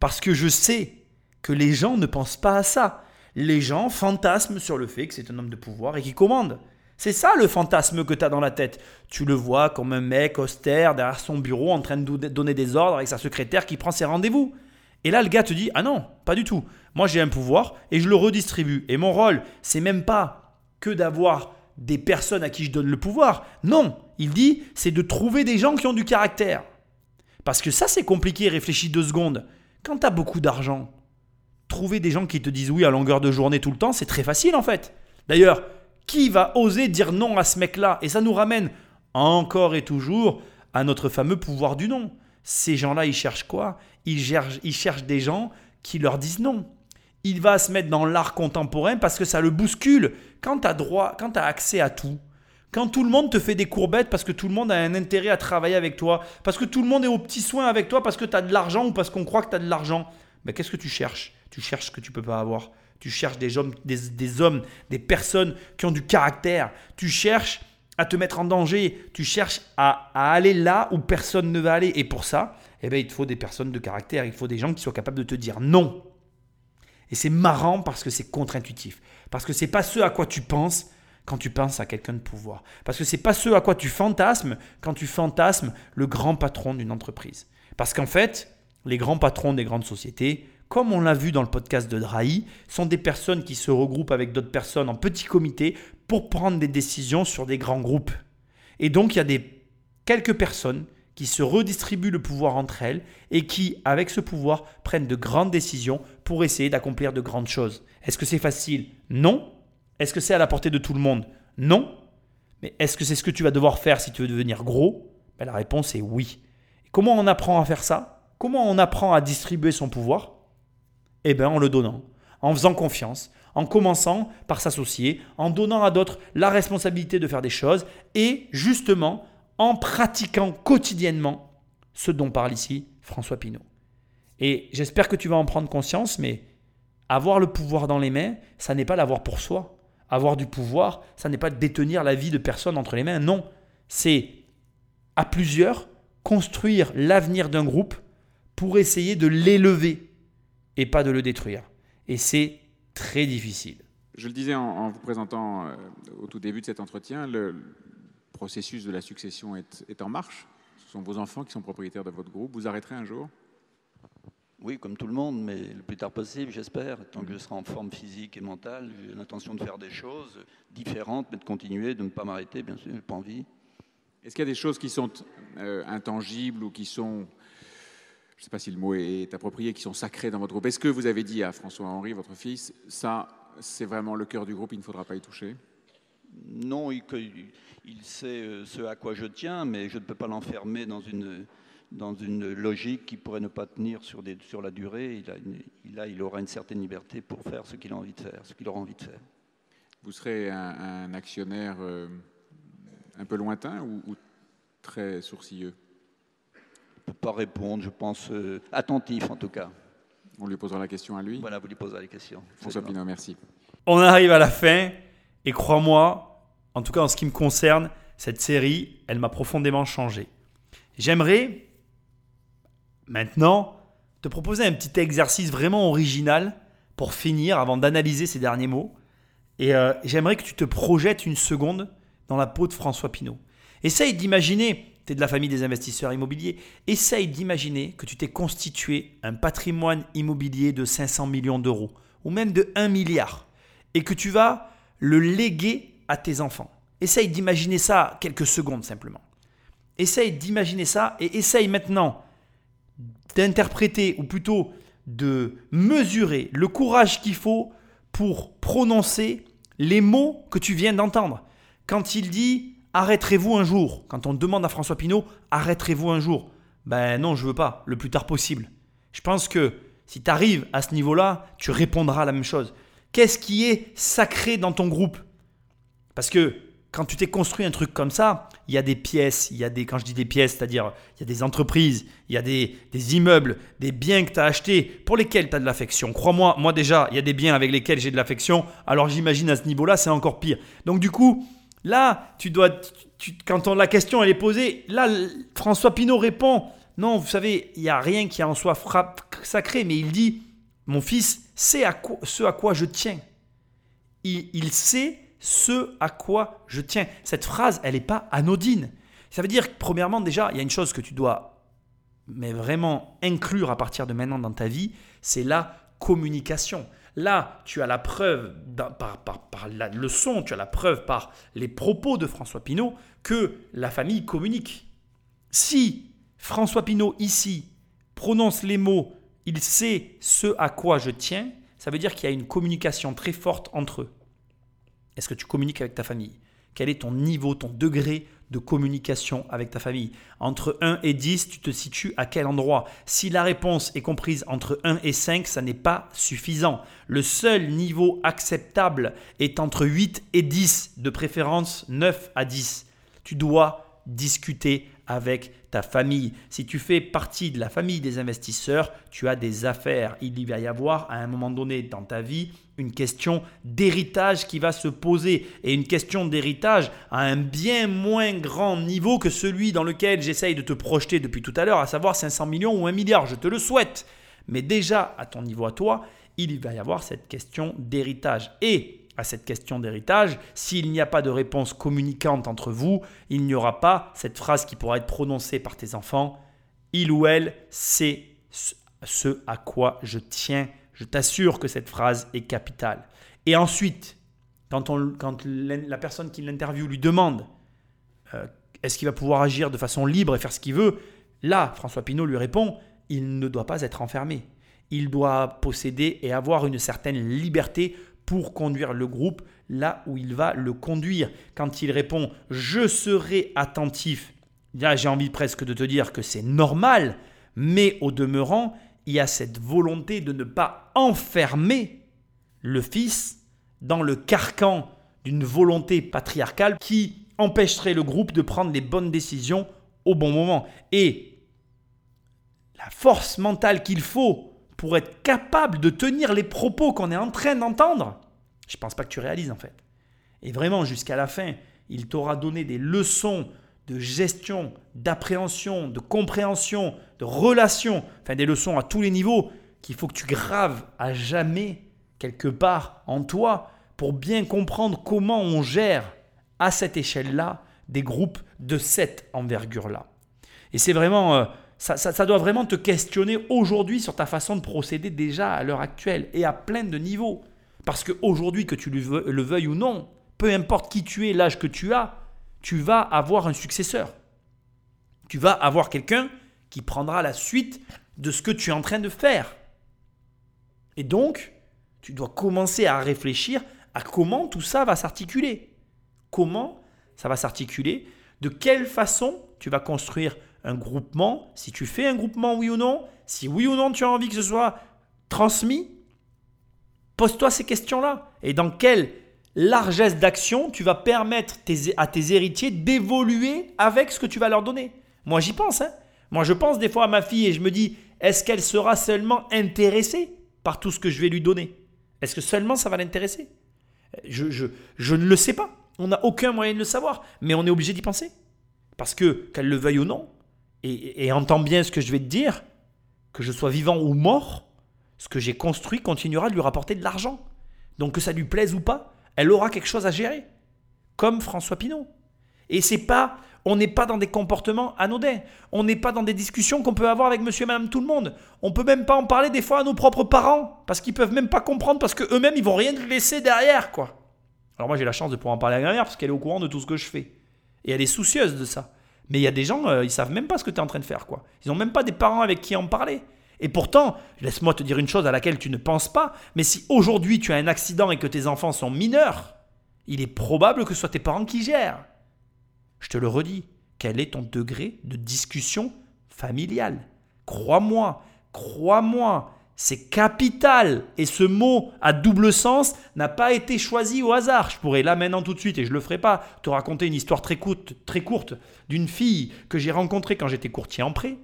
Parce que je sais que les gens ne pensent pas à ça. Les gens fantasment sur le fait que c'est un homme de pouvoir et qui commande. C'est ça le fantasme que tu as dans la tête. Tu le vois comme un mec austère derrière son bureau en train de donner des ordres avec sa secrétaire qui prend ses rendez-vous. Et là, le gars te dit Ah non, pas du tout. Moi, j'ai un pouvoir et je le redistribue. Et mon rôle, c'est même pas que d'avoir des personnes à qui je donne le pouvoir. Non, il dit c'est de trouver des gens qui ont du caractère. Parce que ça, c'est compliqué, réfléchis deux secondes. Quand tu as beaucoup d'argent, trouver des gens qui te disent oui à longueur de journée tout le temps, c'est très facile en fait. D'ailleurs, qui va oser dire non à ce mec-là? Et ça nous ramène encore et toujours à notre fameux pouvoir du non. Ces gens-là, ils cherchent quoi? Ils cherchent, des gens qui leur disent non. Il va se mettre dans l'art contemporain parce que ça le bouscule. Quand tu as droit, quand tu as accès à tout, quand tout le monde te fait des courbettes parce que tout le monde a un intérêt à travailler avec toi, parce que tout le monde est aux petits soins avec toi parce que tu as de l'argent ou parce qu'on croit que tu as de l'argent, mais qu'est-ce que tu cherches? Tu cherches ce que tu peux pas avoir. Tu cherches des hommes, des, hommes, des personnes qui ont du caractère. Tu cherches à te mettre en danger. Tu cherches à, aller là où personne ne va aller. Et pour ça, eh bien, il te faut des personnes de caractère. Il faut des gens qui soient capables de te dire non. Et c'est marrant parce que c'est contre-intuitif. Parce que c'est pas ce à quoi tu penses quand tu penses à quelqu'un de pouvoir. Parce que c'est pas ce à quoi tu fantasmes quand tu fantasmes le grand patron d'une entreprise. Parce qu'en fait, les grands patrons des grandes sociétés, comme on l'a vu dans le podcast de Drahi, sont des personnes qui se regroupent avec d'autres personnes en petits comités pour prendre des décisions sur des grands groupes. Et donc il y a des quelques personnes qui se redistribuent le pouvoir entre elles et qui, avec ce pouvoir, prennent de grandes décisions pour essayer d'accomplir de grandes choses. Est-ce que c'est facile? Non. Est-ce que c'est à la portée de tout le monde? Non. Mais est-ce que c'est ce que tu vas devoir faire si tu veux devenir gros? Ben, La réponse est oui. comment on apprend à faire ça? Comment on apprend à distribuer son pouvoir? Eh bien, en le donnant, en faisant confiance, en commençant par s'associer, en donnant à d'autres la responsabilité de faire des choses et justement en pratiquant quotidiennement ce dont parle ici François Pinault. Et j'espère que tu vas en prendre conscience, mais avoir le pouvoir dans les mains, ça n'est pas l'avoir pour soi. Avoir du pouvoir, ça n'est pas détenir la vie de personne entre les mains. Non, c'est à plusieurs construire l'avenir d'un groupe pour essayer de l'élever et pas de le détruire. Et c'est très difficile. Je le disais en, vous présentant euh, au tout début de cet entretien, le processus de la succession est, est, en marche. Ce sont vos enfants qui sont propriétaires de votre groupe. Vous arrêterez un jour? Oui, comme tout le monde, mais le plus tard possible, j'espère. Tant que je serai en forme physique et mentale, j'ai l'intention de faire des choses différentes, mais de continuer, de ne pas m'arrêter, bien sûr, je n'ai pas envie. Est-ce qu'il y a des choses qui sont euh, intangibles ou qui sont je ne sais pas si le mot est approprié, qui sont sacrés dans votre groupe. Est-ce que vous avez dit à François-Henri, votre fils, ça, c'est vraiment le cœur du groupe, il ne faudra pas y toucher? Non, il, sait euh, ce à quoi je tiens, mais je ne peux pas l'enfermer dans une, dans une logique qui pourrait ne pas tenir sur, des, sur la durée. Il, a il, il aura une certaine liberté pour faire ce qu'il a envie de faire, ce qu'il aura envie de faire. Vous serez un, actionnaire euh, un peu lointain ou très sourcilleux? Ne peut pas répondre, je pense, euh, attentif en tout cas. On lui posera la question à lui. Voilà, vous lui poserez la question. François Pinot, merci. On arrive à la fin, et crois-moi, en tout cas en ce qui me concerne, cette série, elle m'a profondément changé. J'aimerais maintenant te proposer un petit exercice vraiment original pour finir, avant d'analyser ces derniers mots. Et euh, j'aimerais que tu te projettes une seconde dans la peau de François Pinault. Essaye d'imaginer tu es de la famille des investisseurs immobiliers, essaye d'imaginer que tu t'es constitué un patrimoine immobilier de 500 millions d'euros, ou même de 1 milliard, et que tu vas le léguer à tes enfants. Essaye d'imaginer ça quelques secondes simplement. Essaye d'imaginer ça et essaye maintenant d'interpréter, ou plutôt de mesurer le courage qu'il faut pour prononcer les mots que tu viens d'entendre. Quand il dit arrêterez-vous un jour Quand on demande à François Pinault, arrêterez-vous un jour? Ben non, je veux pas, le plus tard possible. Je pense que si tu arrives à ce niveau-là, tu répondras la même chose. Qu'est-ce qui est sacré dans ton groupe? Parce que quand tu t'es construit un truc comme ça, il y a des pièces, il y a des, quand je dis des pièces, c'est-à-dire il y a des entreprises, il y a des, des immeubles, des biens que tu as achetés pour lesquels tu as de l'affection. Crois-moi, moi déjà, il y a des biens avec lesquels j'ai de l'affection, alors j'imagine à ce niveau-là, c'est encore pire. Donc du coup, Là, tu dois, quand on, la question elle est posée, là, François Pinault répond Non, vous savez, il n'y a rien qui en soit frappe sacré, mais il dit Mon fils sait à ce à quoi je tiens. Il, sait ce à quoi je tiens. Cette phrase, elle n'est pas anodine. Ça veut dire, premièrement, déjà, il y a une chose que tu dois mais vraiment inclure à partir de maintenant dans ta vie, c'est la communication. Là, tu as la preuve par, par, la leçon, tu as la preuve par les propos de François Pinault que la famille communique. Si François Pinault ici prononce les mots il sait ce à quoi je tiens, ça veut dire qu'il y a une communication très forte entre eux. Est-ce que tu communiques avec ta famille? Quel est ton niveau, ton degré de communication avec ta famille Entre 1 et 10, tu te situes à quel endroit? Si la réponse est comprise entre 1 et 5, ça n'est pas suffisant. Le seul niveau acceptable est entre 8 et 10, de préférence 9 à 10. Tu dois discuter avec famille. Si tu fais partie de la famille des investisseurs, tu as des affaires. Il va y avoir à un moment donné dans ta vie une question d'héritage qui va se poser. Et une question d'héritage à un bien moins grand niveau que celui dans lequel j'essaye de te projeter depuis tout à l'heure, à savoir 500 millions ou 1 milliard. Je te le souhaite. Mais déjà, à ton niveau à toi, il va y avoir cette question d'héritage. Et à cette question d'héritage, s'il n'y a pas de réponse communicante entre vous, il n'y aura pas cette phrase qui pourra être prononcée par tes enfants, il ou elle sait ce à quoi je tiens. Je t'assure que cette phrase est capitale. Et ensuite, quand, la personne qui l'interviewe lui demande euh, est-ce qu'il va pouvoir agir de façon libre et faire ce qu'il veut, là, François Pinault lui répond, il ne doit pas être enfermé. Il doit posséder et avoir une certaine liberté pour conduire le groupe là où il va le conduire. Quand il répond je serai attentif, là j'ai envie presque de te dire que c'est normal, mais au demeurant, il y a cette volonté de ne pas enfermer le fils dans le carcan d'une volonté patriarcale qui empêcherait le groupe de prendre les bonnes décisions au bon moment. Et la force mentale qu'il faut pour être capable de tenir les propos qu'on est en train d'entendre, je ne pense pas que tu réalises en fait. Et vraiment, jusqu'à la fin, il t'aura donné des leçons de gestion, d'appréhension, de compréhension, de relation, enfin des leçons à tous les niveaux qu'il faut que tu graves à jamais quelque part en toi pour bien comprendre comment on gère à cette échelle-là des groupes de cette envergure-là. Et c'est vraiment, ça, doit vraiment te questionner aujourd'hui sur ta façon de procéder déjà à l'heure actuelle et à plein de niveaux. Parce qu'aujourd'hui, que tu le veuilles ou non, peu importe qui tu es, l'âge que tu as, tu vas avoir un successeur. Tu vas avoir quelqu'un qui prendra la suite de ce que tu es en train de faire. Et donc, tu dois commencer à réfléchir à comment tout ça va s'articuler. Comment ça va s'articuler De quelle façon tu vas construire un groupement, si tu fais un groupement, oui ou non, si oui ou non tu as envie que ce soit transmis, pose-toi ces questions-là. Et dans quelle largesse d'action tu vas permettre à tes héritiers d'évoluer avec ce que tu vas leur donner? Moi j'y pense. Hein. Moi je pense des fois à ma fille et je me dis, est-ce qu'elle sera seulement intéressée par tout ce que je vais lui donner? Est-ce que seulement ça va l'intéresser? Je, je, ne le sais pas. On n'a aucun moyen de le savoir, mais on est obligé d'y penser. Parce que, qu'elle le veuille ou non, et, entends bien ce que je vais te dire, que je sois vivant ou mort, ce que j'ai construit continuera de lui rapporter de l'argent. Donc que ça lui plaise ou pas, elle aura quelque chose à gérer. Comme François Pinault. Et c'est pas, on n'est pas dans des comportements anodins. On n'est pas dans des discussions qu'on peut avoir avec monsieur et madame tout le monde. On peut même pas en parler des fois à nos propres parents. Parce qu'ils peuvent même pas comprendre parce qu'eux-mêmes, ils vont rien laisser derrière, quoi. Alors moi, j'ai la chance de pouvoir en parler à ma mère parce qu'elle est au courant de tout ce que je fais. Et elle est soucieuse de ça. Mais il y a des gens, euh, ils savent même pas ce que tu es en train de faire, quoi. Ils n'ont même pas des parents avec qui en parler. Et pourtant, laisse-moi te dire une chose à laquelle tu ne penses pas, mais si aujourd'hui tu as un accident et que tes enfants sont mineurs, il est probable que ce soit tes parents qui gèrent. Je te le redis, quel est ton degré de discussion familiale? Crois-moi, crois-moi, c'est capital. Et ce mot à double sens n'a pas été choisi au hasard. Je pourrais là maintenant tout de suite, et je ne le ferai pas, te raconter une histoire très courte, très courte d'une fille que j'ai rencontrée quand j'étais courtier en prêt,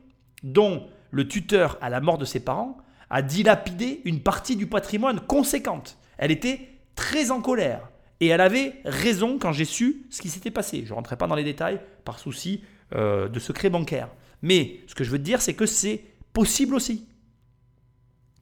dont le tuteur, à la mort de ses parents, a dilapidé une partie du patrimoine conséquente. Elle était très en colère. Et elle avait raison quand j'ai su ce qui s'était passé. Je ne rentrerai pas dans les détails par souci euh, de secret bancaire. Mais ce que je veux te dire, c'est que c'est possible aussi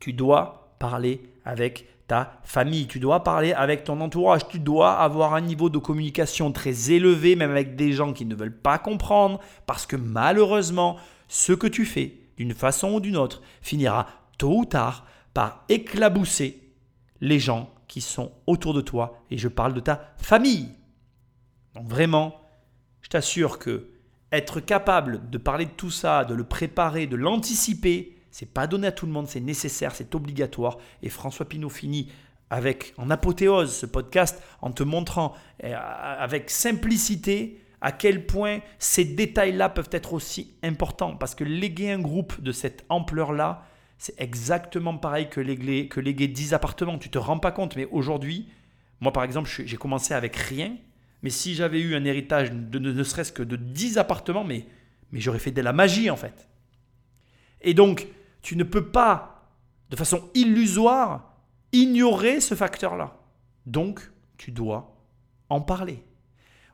tu dois parler avec ta famille, tu dois parler avec ton entourage, tu dois avoir un niveau de communication très élevé, même avec des gens qui ne veulent pas comprendre, parce que malheureusement, ce que tu fais, d'une façon ou d'une autre, finira tôt ou tard par éclabousser les gens qui sont autour de toi, et je parle de ta famille. Donc vraiment, je t'assure que être capable de parler de tout ça, de le préparer, de l'anticiper, c'est pas donné à tout le monde, c'est nécessaire, c'est obligatoire. Et François Pinault finit avec en apothéose ce podcast en te montrant eh, avec simplicité à quel point ces détails-là peuvent être aussi importants. Parce que léguer un groupe de cette ampleur-là, c'est exactement pareil que léguer, que léguer 10 appartements. Tu te rends pas compte, mais aujourd'hui, moi par exemple, j'ai commencé avec rien. Mais si j'avais eu un héritage ne serait-ce que de 10 appartements, mais, mais j'aurais fait de la magie en fait. Et donc, tu ne peux pas, de façon illusoire, ignorer ce facteur-là. Donc, tu dois en parler.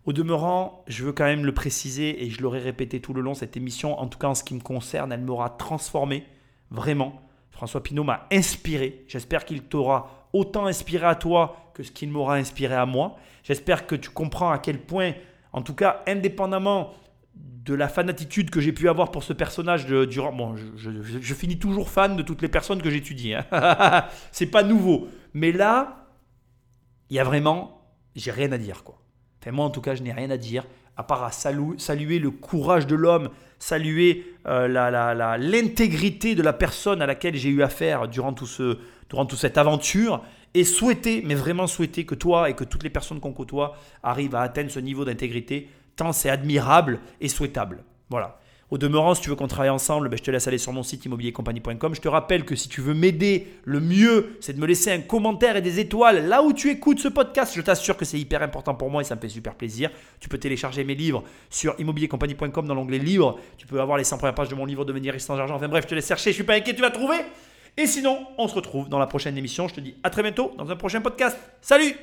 Au demeurant, je veux quand même le préciser et je l'aurai répété tout le long, cette émission, en tout cas en ce qui me concerne, elle m'aura transformé, vraiment. François Pinault m'a inspiré. J'espère qu'il t'aura autant inspiré à toi que ce qu'il m'aura inspiré à moi. J'espère que tu comprends à quel point, en tout cas, indépendamment de la fanatitude que j'ai pu avoir pour ce personnage durant. Bon, je, finis toujours fan de toutes les personnes que j'étudie. Hein. C'est pas nouveau. Mais là, il y a vraiment. J'ai rien à dire, quoi. Enfin, moi, en tout cas, je n'ai rien à dire, à part à saluer le courage de l'homme, saluer euh, l'intégrité de la personne à laquelle j'ai eu affaire durant, tout ce, durant toute cette aventure, et souhaiter, mais vraiment souhaiter que toi et que toutes les personnes qu'on côtoie arrivent à atteindre ce niveau d'intégrité tant c'est admirable et souhaitable. Voilà. Au demeurant, si tu veux qu'on travaille ensemble, ben, je te laisse aller sur mon site immobiliercompagnie.com. Je te rappelle que si tu veux m'aider, le mieux, c'est de me laisser un commentaire et des étoiles là où tu écoutes ce podcast. Je t'assure que c'est hyper important pour moi et ça me fait super plaisir. Tu peux télécharger mes livres sur immobiliercompagnie.com dans l'onglet livres. Tu peux avoir les 100 premières pages de mon livre Devenir sans argent. Enfin bref, je te laisse chercher, je suis pas inquiet, tu vas trouver. Et sinon, on se retrouve dans la prochaine émission. Je te dis à très bientôt dans un prochain podcast. Salut